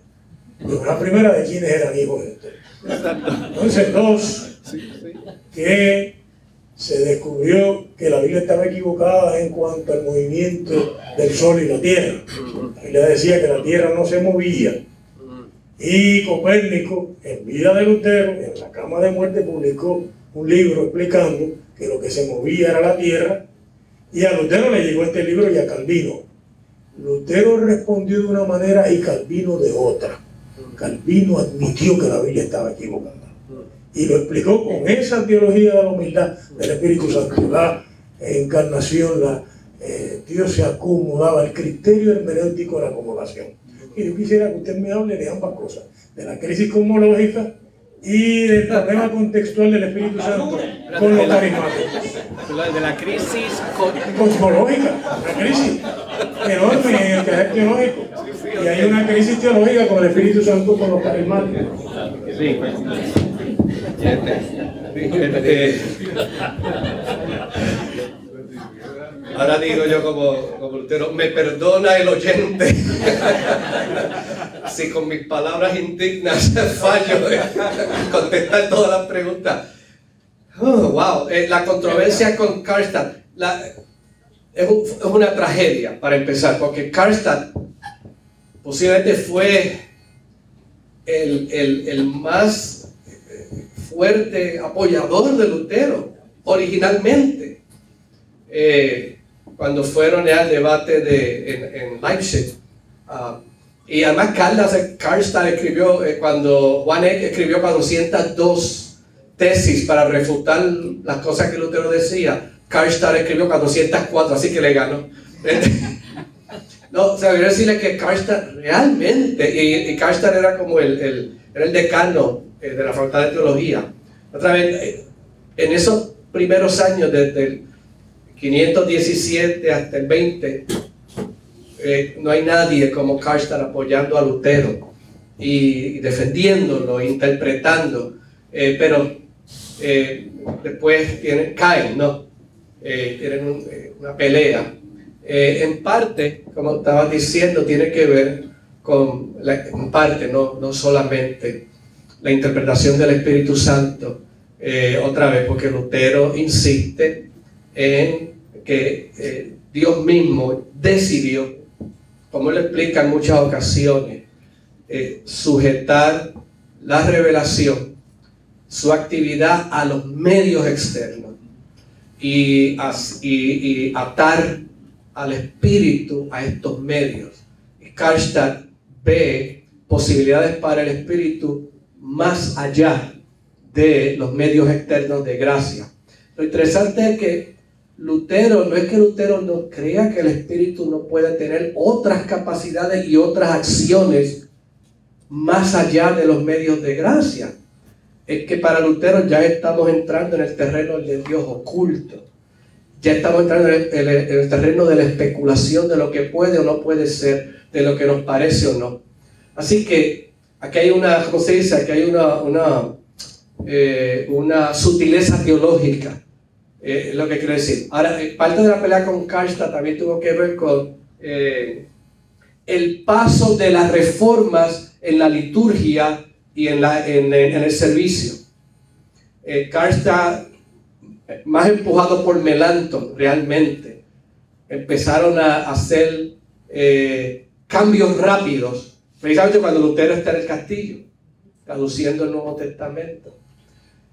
la primera de quienes eran hijos de. Entonces, dos, que se descubrió que la Biblia estaba equivocada en cuanto al movimiento del Sol y la Tierra. La Biblia decía que la Tierra no se movía. Y Copérnico, en vida de Lutero, en la cama de muerte, publicó un libro explicando que lo que se movía era la Tierra. Y a Lutero le llegó este libro y a Calvino. Lutero respondió de una manera y Calvino de otra. Calvino admitió que la Biblia estaba equivocada. Y lo explicó con esa teología de la humildad del Espíritu Santo, la encarnación, la, eh, Dios se acomodaba, el criterio hermenéutico de la acomodación. Y yo quisiera que usted me hable de ambas cosas, de la crisis cosmológica y del problema contextual del Espíritu Santo con los carismáticos. De la crisis cosmológica, la crisis enorme en el carácter teológico. Y hay una crisis teológica con el Espíritu Santo con los carismáticos. Sí. Este, ahora digo yo como, como Lutero, me perdona el oyente si con mis palabras indignas fallo contestar todas las preguntas. Oh, wow, eh, la controversia con Karlstadt es, una tragedia para empezar, porque Karlstadt posiblemente fue el, el, el más fuerte apoyador de Lutero originalmente. Eh, cuando fueron al debate de, en, Leipzig. Ah, y además Karlstadt escribió, eh, cuando Juan escribió 402 tesis para refutar las cosas que Lutero decía, Karlstadt escribió 404, así que le ganó. <laughs> no, o sea, quiero decirle que Karlstadt realmente, y, y Karlstadt era como el, el, era el decano eh, de la Facultad de Teología. Otra vez, eh, en esos primeros años, desde el 517 hasta el 20, eh, no hay nadie como Karlstadt apoyando a Lutero y, defendiéndolo, interpretando, pero después tienen, caen, ¿no? tienen una pelea. en parte, como estaba diciendo, tiene que ver con, parte, no, no solamente la interpretación del Espíritu Santo, eh, otra vez, porque Lutero insiste en que eh, Dios mismo decidió, como él explica en muchas ocasiones, eh, sujetar la revelación, su actividad a los medios externos y, y, atar al espíritu a estos medios. Karlstadt ve posibilidades para el espíritu más allá de los medios externos de gracia. Lo interesante es que Lutero, no es que Lutero no crea que el Espíritu no puede tener otras capacidades y otras acciones más allá de los medios de gracia. Es que para Lutero ya estamos entrando en el terreno del Dios oculto. Ya estamos entrando en el, en el terreno de la especulación de lo que puede o no puede ser, de lo que nos parece o no. Así que Aquí hay una, ¿cómo se dice? Aquí hay una, una, eh, una sutileza teológica, eh, lo que quiero decir. Ahora, eh, parte de la pelea con Karlstadt también tuvo que ver con el paso de las reformas en la liturgia y en, la, en, en el servicio. eh, Karlstadt, eh, más empujado por Melanchthon realmente, empezaron a hacer eh, cambios rápidos, precisamente cuando Lutero está en el castillo, traduciendo el Nuevo Testamento.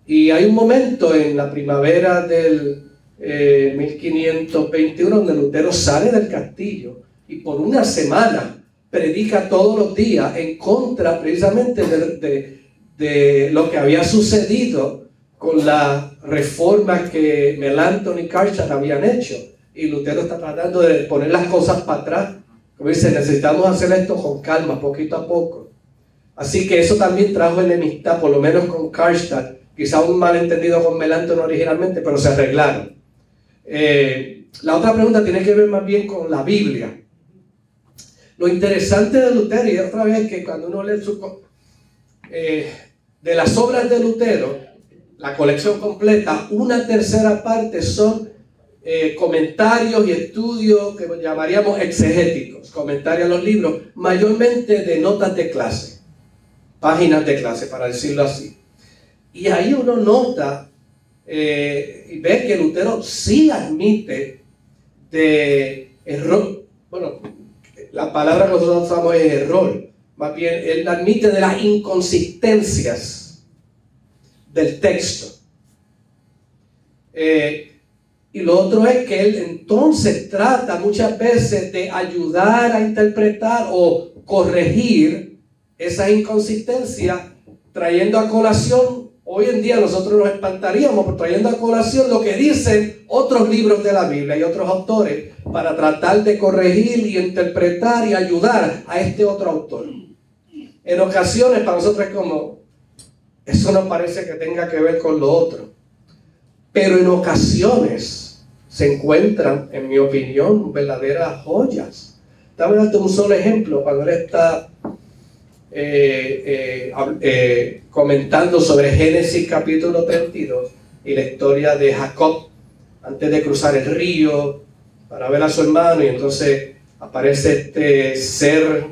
Y hay un momento en la primavera del 1521 donde Lutero sale del castillo y por una semana predica todos los días en contra precisamente de, de, lo que había sucedido con la reforma que Melanchthon y Karlstadt habían hecho. Y Lutero está tratando de poner las cosas para atrás. Dice, necesitamos hacer esto con calma, poquito a poco. Así que eso también trajo enemistad, por lo menos con Karlstadt. Quizá un malentendido con Melanchthon originalmente, pero se arreglaron. Eh, la otra pregunta tiene que ver más bien con la Biblia. Lo interesante de Lutero, y otra vez que cuando uno lee su, eh, de las obras de Lutero, la colección completa, una tercera parte son eh, comentarios y estudios que llamaríamos exegéticos, comentarios a los libros, mayormente de notas de clase, páginas de clase, para decirlo así. Y ahí uno nota eh, y ve que Lutero sí admite de error, bueno, la palabra que nosotros usamos es error, más bien él admite de las inconsistencias del texto. Eh, y lo otro es que él entonces trata muchas veces de ayudar a interpretar o corregir esa inconsistencia trayendo a colación Hoy en día nosotros nos espantaríamos trayendo a colación lo que dicen otros libros de la Biblia y otros autores para tratar de corregir y interpretar y ayudar a este otro autor. En ocasiones para nosotros es como, eso no parece que tenga que ver con lo otro. Pero en ocasiones se encuentran, en mi opinión, verdaderas joyas. Dame un solo ejemplo, cuando él está eh, eh, eh, comentando sobre Génesis capítulo 32 y la historia de Jacob antes de cruzar el río para ver a su hermano y entonces aparece este ser,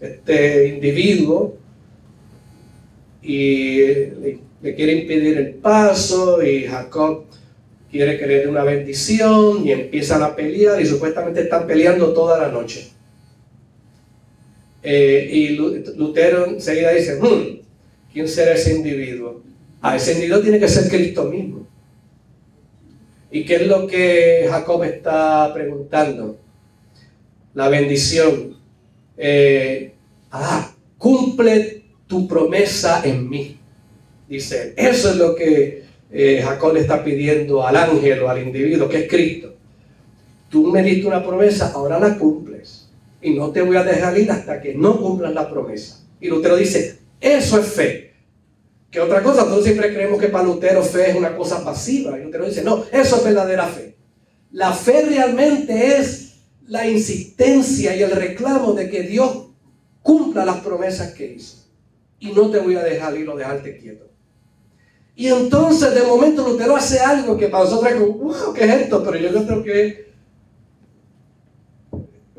este individuo y le, le quiere impedir el paso y Jacob quiere que le dé una bendición y empiezan a pelear y supuestamente están peleando toda la noche. Eh, y Lutero enseguida dice, hmm, ¿quién será ese individuo? Ah, ese individuo tiene que ser Cristo mismo. ¿Y qué es lo que Jacob está preguntando? La bendición. Eh, ah, cumple tu promesa en mí. Dice, eso es lo que eh, Jacob le está pidiendo al ángel o al individuo, que es Cristo. Tú me diste una promesa, ahora la cumples y no te voy a dejar ir hasta que no cumplas la promesa. Y Lutero dice, eso es fe. Que otra cosa, todos siempre creemos que para Lutero fe es una cosa pasiva. Y Lutero dice, no, eso es verdadera fe. La fe realmente es la insistencia y el reclamo de que Dios cumpla las promesas que hizo. Y no te voy a dejar ir o dejarte quieto. Y entonces de momento Lutero hace algo que para nosotros es como, wow, ¿qué es esto? Pero yo creo que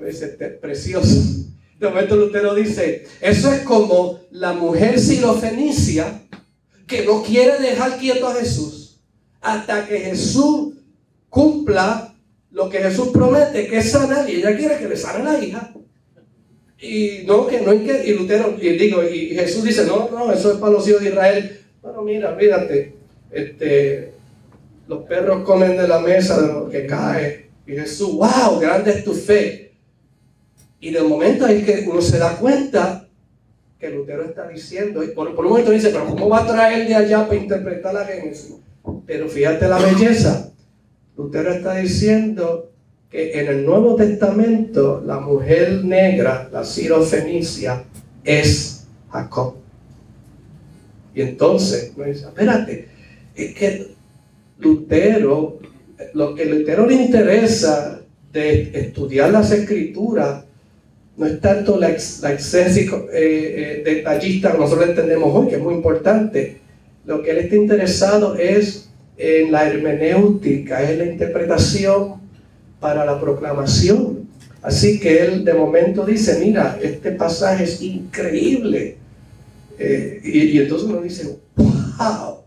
dice, precioso. De momento Lutero dice, eso es como la mujer sirofenicia que no quiere dejar quieto a Jesús hasta que Jesús cumpla lo que Jesús promete, que es sanar, y ella quiere que le sane la hija. Y no, que no y Lutero, y digo, y Jesús dice, no, no, eso es para los hijos de Israel. Bueno, mira, fíjate, este, los perros comen de la mesa de lo que cae. Y Jesús, wow, grande es tu fe. Y de momento es que uno se da cuenta que Lutero está diciendo, y por, un momento dice, pero ¿cómo va a traer de allá para interpretar la Génesis? Pero fíjate la belleza. Lutero está diciendo que en el Nuevo Testamento la mujer negra, la Fenicia, es Jacob. Y entonces, me dice, espérate, es que Lutero, lo que Lutero le interesa de estudiar las escrituras no es tanto la, la eh, eh, detallista que nosotros entendemos hoy, que es muy importante. Lo que él está interesado es en la hermenéutica, es la interpretación para la proclamación. Así que él de momento dice, mira, este pasaje es increíble. Eh, y, entonces uno dice, wow,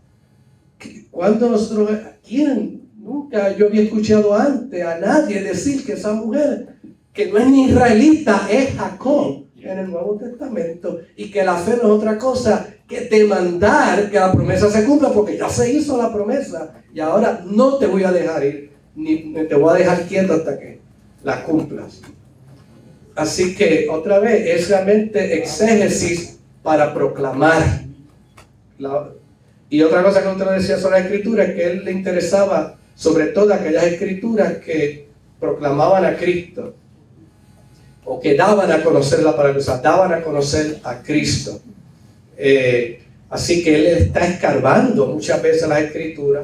cuando nosotros, ¿quién? Nunca yo había escuchado antes a nadie decir que esa mujer, que no es ni israelita, es Jacob en el Nuevo Testamento y que la fe no es otra cosa que demandar que la promesa se cumpla porque ya se hizo la promesa y ahora no te voy a dejar ir ni te voy a dejar quieto hasta que la cumplas. Así que otra vez es realmente exégesis para proclamar. y otra cosa que usted decía sobre la escritura es que él le interesaba sobre todo aquellas escrituras que proclamaban a Cristo o que daban a conocer la palabra, o sea, daban a conocer a Cristo. Eh, así que él está escarbando muchas veces las escrituras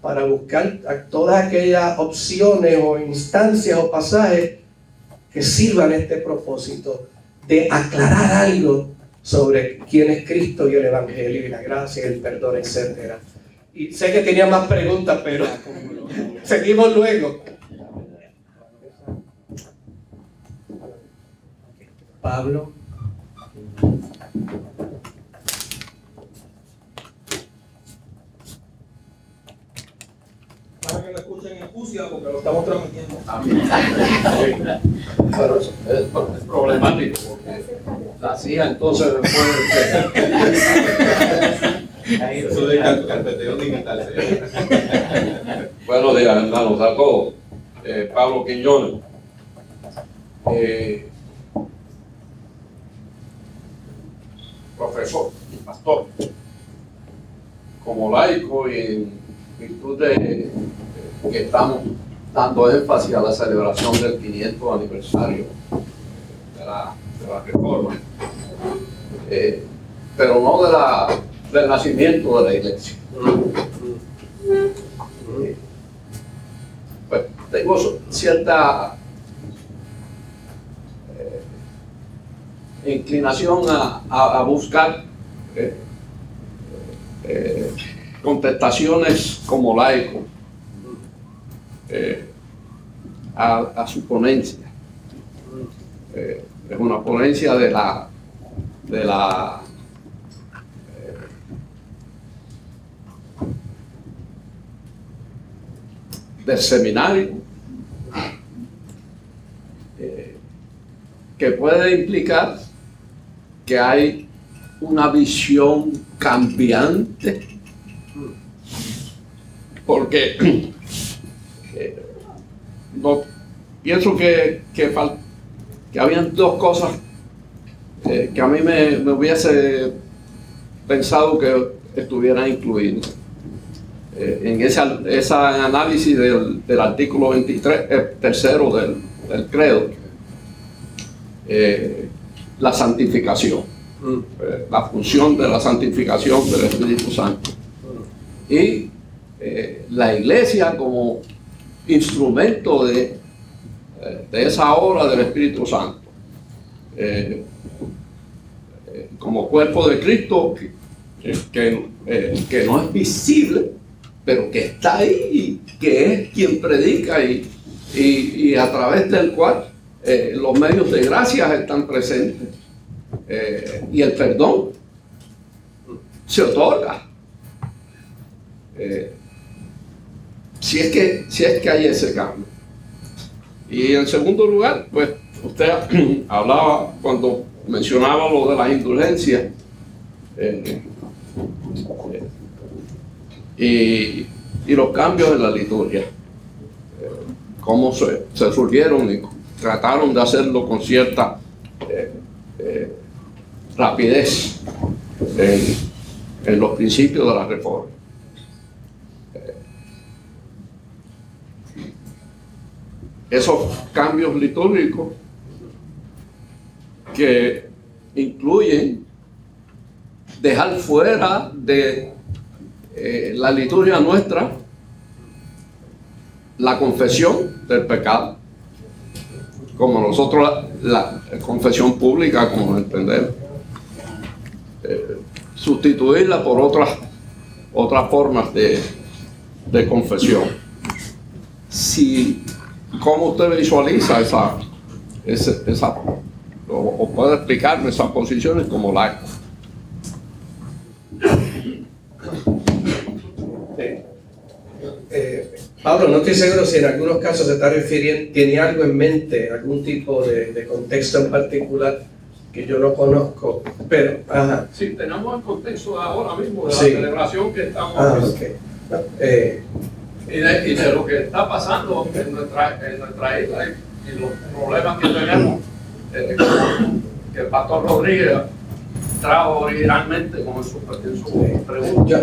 para buscar todas aquellas opciones o instancias o pasajes que sirvan este propósito de aclarar algo sobre quién es Cristo y el Evangelio y la gracia y el perdón, etc. Y sé que tenía más preguntas, pero <laughs> seguimos luego. Pablo. Lo escuchen en Fusia porque lo estamos transmitiendo. Pero es, es problemático porque la CIA entonces Eso de carpeteo digital. Buenos días, hermano. Sacó eh, Pablo Quiñones. Eh, profesor, pastor, como laico y en virtud de que estamos dando énfasis a la celebración del 500 aniversario de la, de la reforma, eh, pero no de la, del nacimiento de la iglesia. Eh, pues tengo cierta eh, inclinación a, a, buscar contestaciones como laico eh, a, su ponencia. Eh, es una ponencia de la de la del seminario eh, que puede implicar que hay una visión cambiante porque eh, no, pienso que, que, que habían dos cosas eh, que a mí me, me, hubiese pensado que estuvieran incluidas. Eh, en ese, ese análisis del, del, artículo 23, eh, tercero del, del credo, eh, la santificación, mm. la función de la santificación del Espíritu Santo. Y la iglesia como instrumento de, de esa obra del Espíritu Santo. Eh, como cuerpo de Cristo que, que, eh, no es visible, pero que está ahí que es quien predica y, y, a través del cual eh, los medios de gracia están presentes eh, y el perdón se otorga. Si, es que, si es que hay ese cambio. Y en segundo lugar, pues usted <clears throat> hablaba cuando mencionaba lo de las indulgencias eh, eh, y, y, los cambios en la liturgia, eh, cómo se, se, surgieron y trataron de hacerlo con cierta rapidez en, en, los principios de la reforma. Esos cambios litúrgicos que incluyen dejar fuera de eh, la liturgia nuestra la confesión del pecado, como nosotros la, confesión pública, como entendemos, eh, sustituirla por otras, otras formas de, de confesión. Si, ¿Cómo usted visualiza esa, esa, esa o, o puede explicarme esas posiciones como laico. eh, eh, Pablo, no estoy seguro si en algunos casos se está refiriendo, tiene algo en mente, algún tipo de, de contexto en particular que yo no conozco, pero, ajá. Sí, tenemos el contexto ahora mismo de Sí. la celebración que estamos Ah, ok. No, eh, y, de, y de lo que está pasando en nuestra, en nuestra isla y, y los problemas que tenemos, eh, que el pastor Rodríguez trajo originalmente con su, en su pregunta.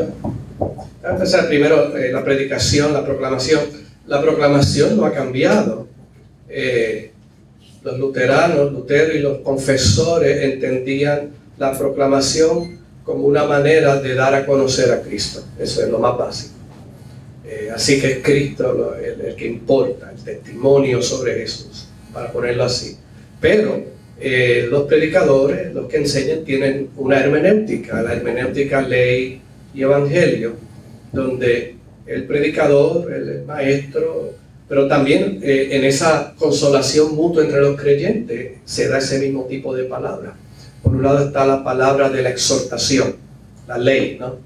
Voy a empezar primero eh, la predicación, la proclamación. La proclamación no ha cambiado. Eh, los luteranos, Lutero y los confesores entendían la proclamación como una manera de dar a conocer a Cristo. Eso es lo más básico. Eh, así que es Cristo lo- el, que importa, el testimonio sobre Jesús, para ponerlo así. Pero eh, los predicadores, los que enseñan, tienen una hermenéutica, la hermenéutica ley y evangelio, donde el predicador, el maestro, pero también eh, en esa consolación mutua entre los creyentes se da ese mismo tipo de palabra. Por un lado está la palabra de la exhortación, la ley, ¿no?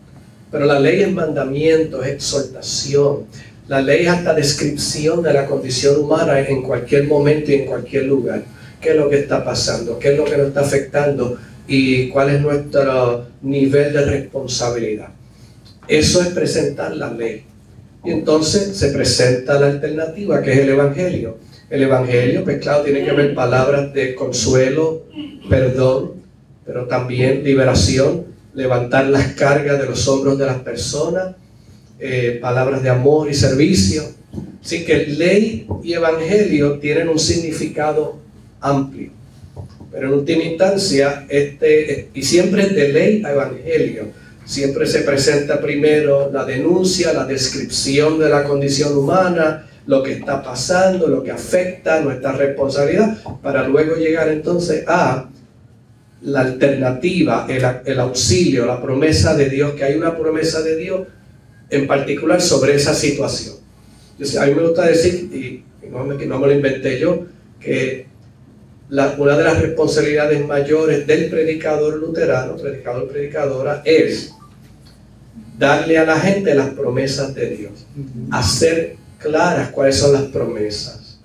Pero la ley es mandamiento, es exhortación. La ley es hasta descripción de la condición humana en cualquier momento y en cualquier lugar. ¿Qué es lo que está pasando? ¿Qué es lo que nos está afectando? ¿Y cuál es nuestro nivel de responsabilidad? Eso es presentar la ley. Y entonces se presenta la alternativa, que es el Evangelio. El Evangelio, pues claro, tiene que ver palabras de consuelo, perdón, pero también liberación, levantar las cargas de los hombros de las personas, eh, palabras de amor y servicio. Así que ley y evangelio tienen un significado amplio. Pero en última instancia, este, y siempre de ley a evangelio, siempre se presenta primero la denuncia, la descripción de la condición humana, lo que está pasando, lo que afecta nuestra responsabilidad, para luego llegar entonces a la alternativa, el, el auxilio, la promesa de Dios, que hay una promesa de Dios en particular sobre esa situación. Yo a mí me gusta decir, y y no me, no me lo inventé yo, que la- una de las responsabilidades mayores del predicador luterano, predicador, predicadora, es darle a la gente las promesas de Dios, hacer claras cuáles son las promesas.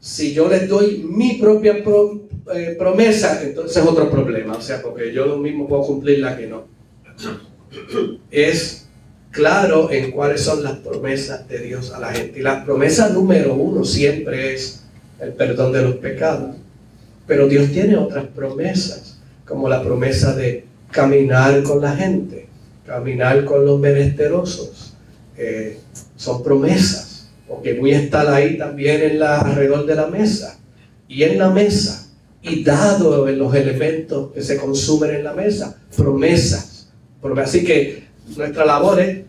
Si yo les doy mi propia pro- eh, promesa, entonces es otro problema, o sea, porque yo mismo puedo cumplir la que no. Es claro en cuáles son las promesas de Dios a la gente. Y la promesa número uno siempre es el perdón de los pecados. Pero Dios tiene otras promesas, como la promesa de caminar con la gente, caminar con los menesterosos. Son promesas, porque voy a estar ahí también en la, alrededor de la mesa. Y en la mesa, y dado en los elementos que se consumen en la mesa, promesas. Así que nuestra labor es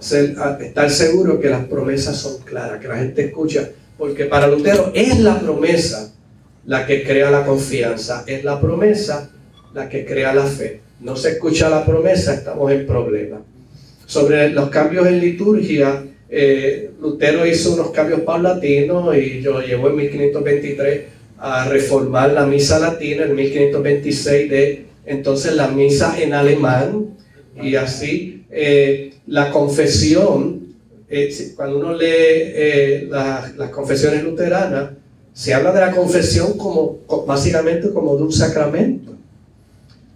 estar seguro que las promesas son claras, que la gente escucha, porque para Lutero es la promesa la que crea la confianza, es la promesa la que crea la fe. No se escucha la promesa, estamos en problemas. Sobre los cambios en liturgia, eh, Lutero hizo unos cambios paulatinos y yo llevó en 1523 a reformar la misa latina, en 1526 de entonces la misa en alemán y así eh, la confesión, eh, cuando uno lee eh, la- las confesiones luteranas, se habla de la confesión como co- básicamente como de un sacramento.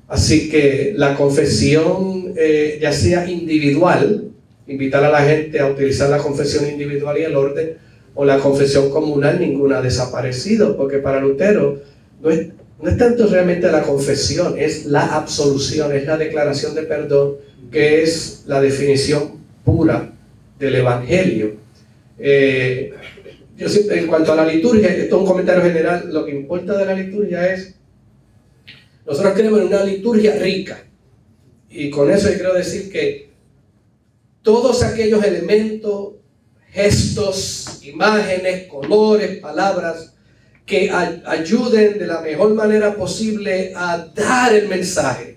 Así que la confesión, ya sea individual, invitar a la gente a utilizar la confesión individual y el orden, o la confesión comunal, ninguna ha desaparecido, porque para Lutero no es, no es tanto realmente la confesión, es la absolución, es la declaración de perdón, que es la definición pura del Evangelio. Eh, yo siempre, en cuanto a la liturgia, esto es un comentario general, lo que importa de la liturgia es, nosotros creemos en una liturgia rica. Y con eso yo quiero decir que todos aquellos elementos, gestos, imágenes, colores, palabras, que ayuden de la mejor manera posible a dar el mensaje,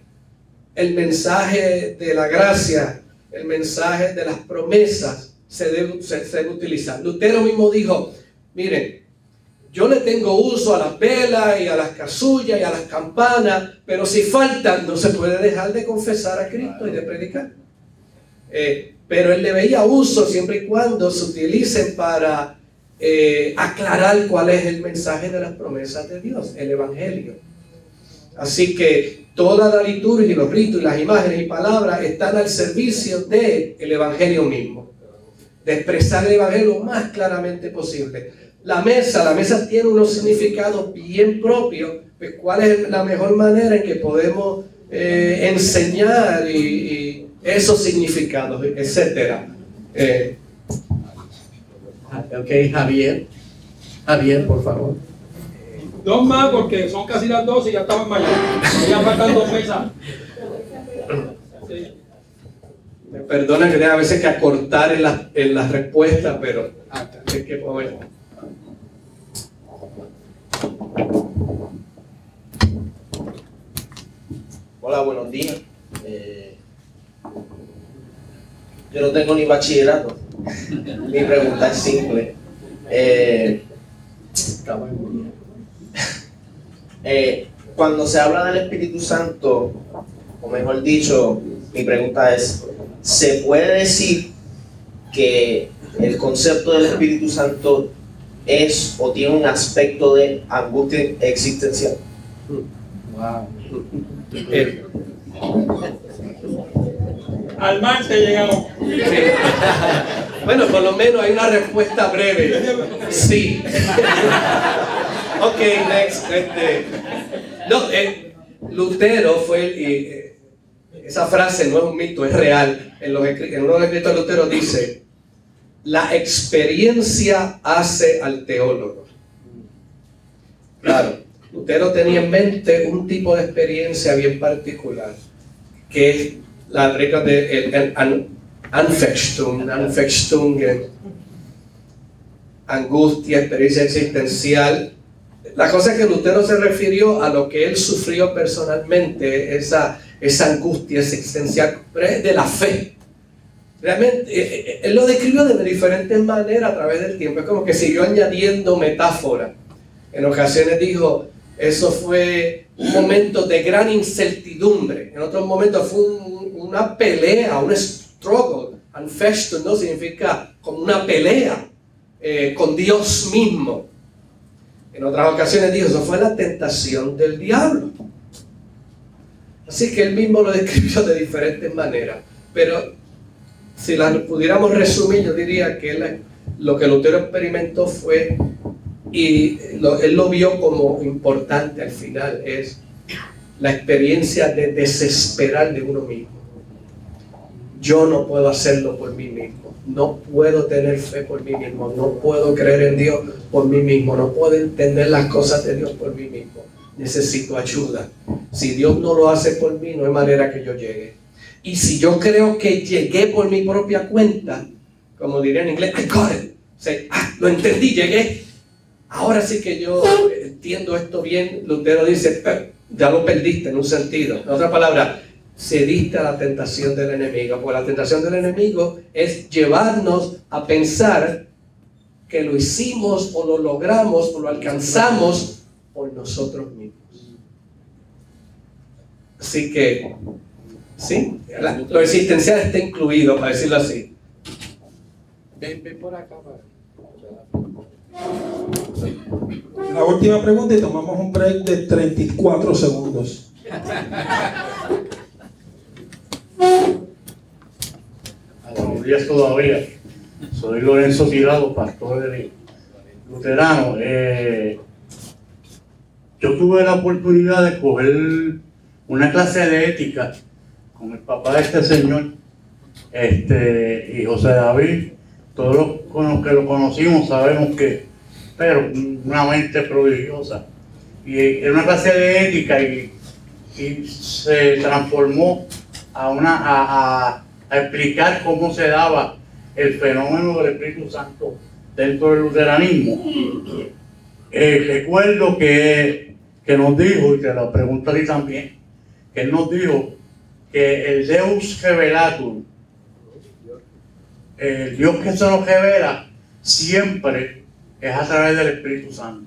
el mensaje de la gracia, el mensaje de las promesas, se debe, se, se debe utilizar. Lutero mismo dijo, miren, yo le tengo uso a las velas y a las casullas y a las campanas, pero si faltan no se puede dejar de confesar a Cristo y de predicar. Eh, pero él le veía uso siempre y cuando se utilicen para eh, aclarar cuál es el mensaje de las promesas de Dios, el Evangelio. Así que toda la liturgia los ritos las imágenes y palabras están al servicio del Evangelio mismo, de expresar el Evangelio lo más claramente posible. La mesa, la mesa tiene unos significados bien propios, pues cuál es la mejor manera en que podemos eh, enseñar y, esos significados, etcétera. Eh, ok, Javier. Javier, por favor. Dos más porque son casi las dos y ya estaban mayores. Ya faltan dos mesas. Me perdonan que tenga a veces que acortar en las en la respuestas, pero es que poder. Hola, buenos días. Eh, yo no tengo ni bachillerato. Mi pregunta es simple. Eh, eh, cuando se habla del Espíritu Santo, o mejor dicho, mi pregunta es, ¿se puede decir que el concepto del Espíritu Santo es o tiene un aspecto de angustia existencial? Wow. Eh, Al mar te llegamos. <laughs> Bueno, por lo menos hay una respuesta breve. Sí. ok, next. Este. No, eh, Lutero fue, eh, esa frase no es un mito, es real. En, los, en uno de los escritos de Lutero dice, la experiencia hace al teólogo. Claro, Lutero tenía en mente un tipo de experiencia bien particular, que la regla de el, el an- Anfechtung, Anfechtung, eh, angustia, experiencia existencial. La cosa es que Lutero se refirió a lo que él sufrió personalmente, esa, esa angustia existencial de la fe. Realmente, eh, eh, él lo describió de diferentes maneras a través del tiempo. Es como que siguió añadiendo metáfora. En ocasiones dijo, eso fue un momento de gran incertidumbre. En otros momentos fue un- una pelea, un struggle. Anfesto no significa como una pelea eh, con Dios mismo. En otras ocasiones dijo, eso fue la tentación del diablo. Así que él mismo lo <laughs> describió de diferentes maneras. Pero si la pudiéramos resumir, yo diría que lo que Lutero experimentó fue, y él lo vio como importante al final, es la experiencia de desesperar de uno mismo. Yo no puedo hacerlo por mí mismo, no puedo tener fe por mí mismo, no puedo creer en Dios por mí mismo, no puedo entender las cosas de Dios por mí mismo. Necesito ayuda. Si Dios no lo hace por mí, no hay manera que yo llegue. Y si yo creo que llegué por mi propia cuenta, como diría en inglés, I got it. O ah, lo entendí, llegué. Ahora sí que yo entiendo esto bien. Lutero dice, "Eh, ya lo perdiste en un sentido. En otra palabra, cediste a la tentación del enemigo. Porque la tentación del enemigo es llevarnos a pensar que lo hicimos o lo logramos o lo alcanzamos por nosotros mismos. Así que, sí, la- lo existencial está incluido, para decirlo así. Ven, ven por acá. para- La última pregunta y tomamos un break de 34 segundos. <laughs> Buenos días todavía. Soy Lorenzo Tirado, pastor de luterano. Eh, yo tuve la oportunidad de coger una clase de ética con el papá de este señor este, y José David. Todos los con los que lo conocimos sabemos que, pero una mente prodigiosa. Y era una clase de ética y, y se transformó a, una, a, a- explicar cómo se daba el fenómeno del Espíritu Santo dentro del luteranismo. Eh, recuerdo que, que nos dijo, y te lo ti también, que él nos dijo que el Deus Revelatur, el Dios que se nos revela, siempre es a través del Espíritu Santo.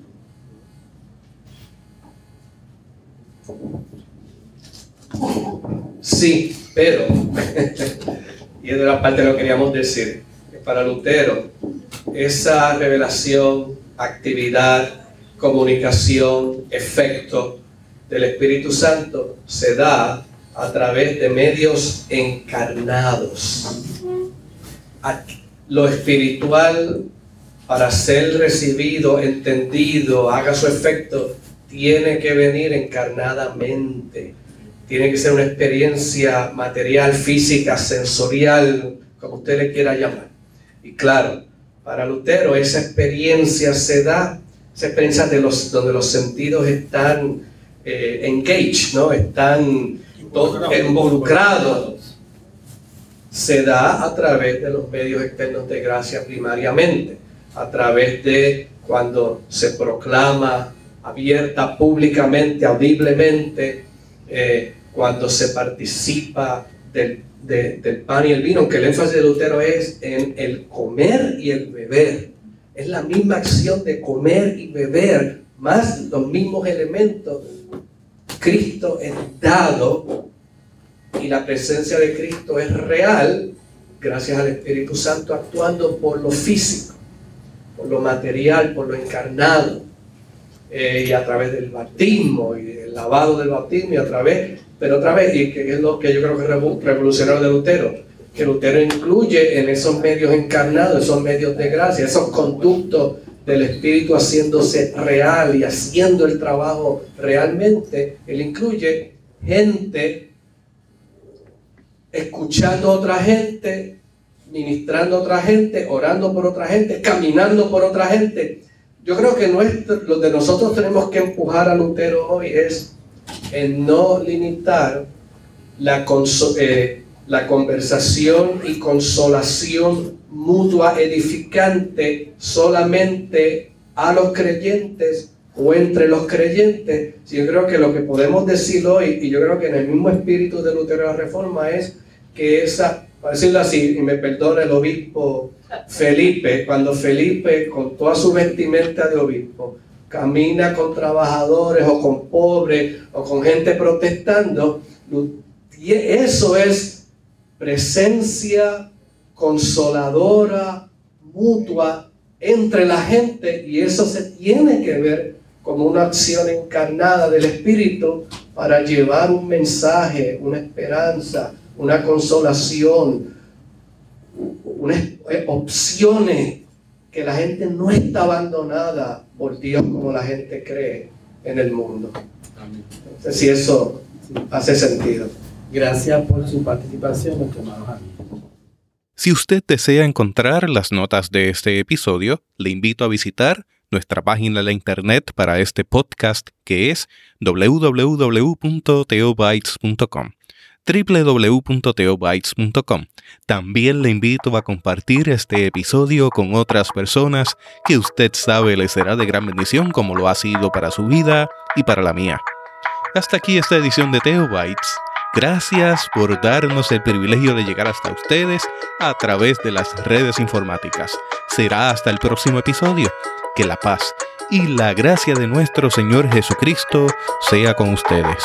Sí, pero, <laughs> y es de la parte que lo queríamos decir, que para Lutero esa revelación, actividad, comunicación, efecto del Espíritu Santo se da a través de medios encarnados. Lo espiritual, para ser recibido, entendido, haga su efecto, tiene que venir encarnadamente. Tiene que ser una experiencia material, física, sensorial, como usted le quiera llamar. Y claro, para Lutero esa experiencia se da, esa experiencia de los, donde los sentidos están eh, engaged, ¿no? están involucrados, se da a través de los medios externos de gracia primariamente, a través de cuando se proclama abierta públicamente, audiblemente, eh, cuando se participa del, del, pan y el vino, aunque el énfasis de Lutero es en el comer y el beber. Es la misma acción de comer y beber, más los mismos elementos. Cristo es dado y la presencia de Cristo es real gracias al Espíritu Santo actuando por lo físico, por lo material, por lo encarnado. Eh, y a través del bautismo y el lavado del bautismo y a través, pero otra vez, y que es lo que yo creo que es revolucionario de Lutero, que Lutero incluye en esos medios encarnados, esos medios de gracia, esos conductos del Espíritu haciéndose real y haciendo el trabajo realmente, él incluye gente escuchando a otra gente, ministrando a otra gente, orando por otra gente, caminando por otra gente. Yo creo que lo de nosotros tenemos que empujar a Lutero hoy es en no limitar la, eh, la conversación y consolación mutua edificante solamente a los creyentes o entre los creyentes. Yo creo que lo que podemos decir hoy, y yo creo que en el mismo espíritu de Lutero de la Reforma, es que esa, para decirlo así, y me perdona el obispo Felipe, cuando Felipe con toda su vestimenta de obispo camina con trabajadores o con pobres o con gente protestando, eso es presencia consoladora, mutua entre la gente y eso se tiene que ver como una acción encarnada del Espíritu para llevar un mensaje, una esperanza, una consolación, unas opciones que la gente no está abandonada por Dios como la gente cree en el mundo. No sé si eso hace sentido. Gracias por su participación, estimados Si usted desea encontrar las notas de este episodio, le invito a visitar nuestra página de internet para este podcast que es www.teobytes.com www.teobytes.com. También le invito a compartir este episodio con otras personas que usted sabe le será de gran bendición como lo ha sido para su vida y para la mía. Hasta aquí esta edición de Teobytes. Gracias por darnos el privilegio de llegar hasta ustedes a través de las redes informáticas. Será hasta el próximo episodio. Que la paz y la gracia de nuestro Señor Jesucristo sea con ustedes.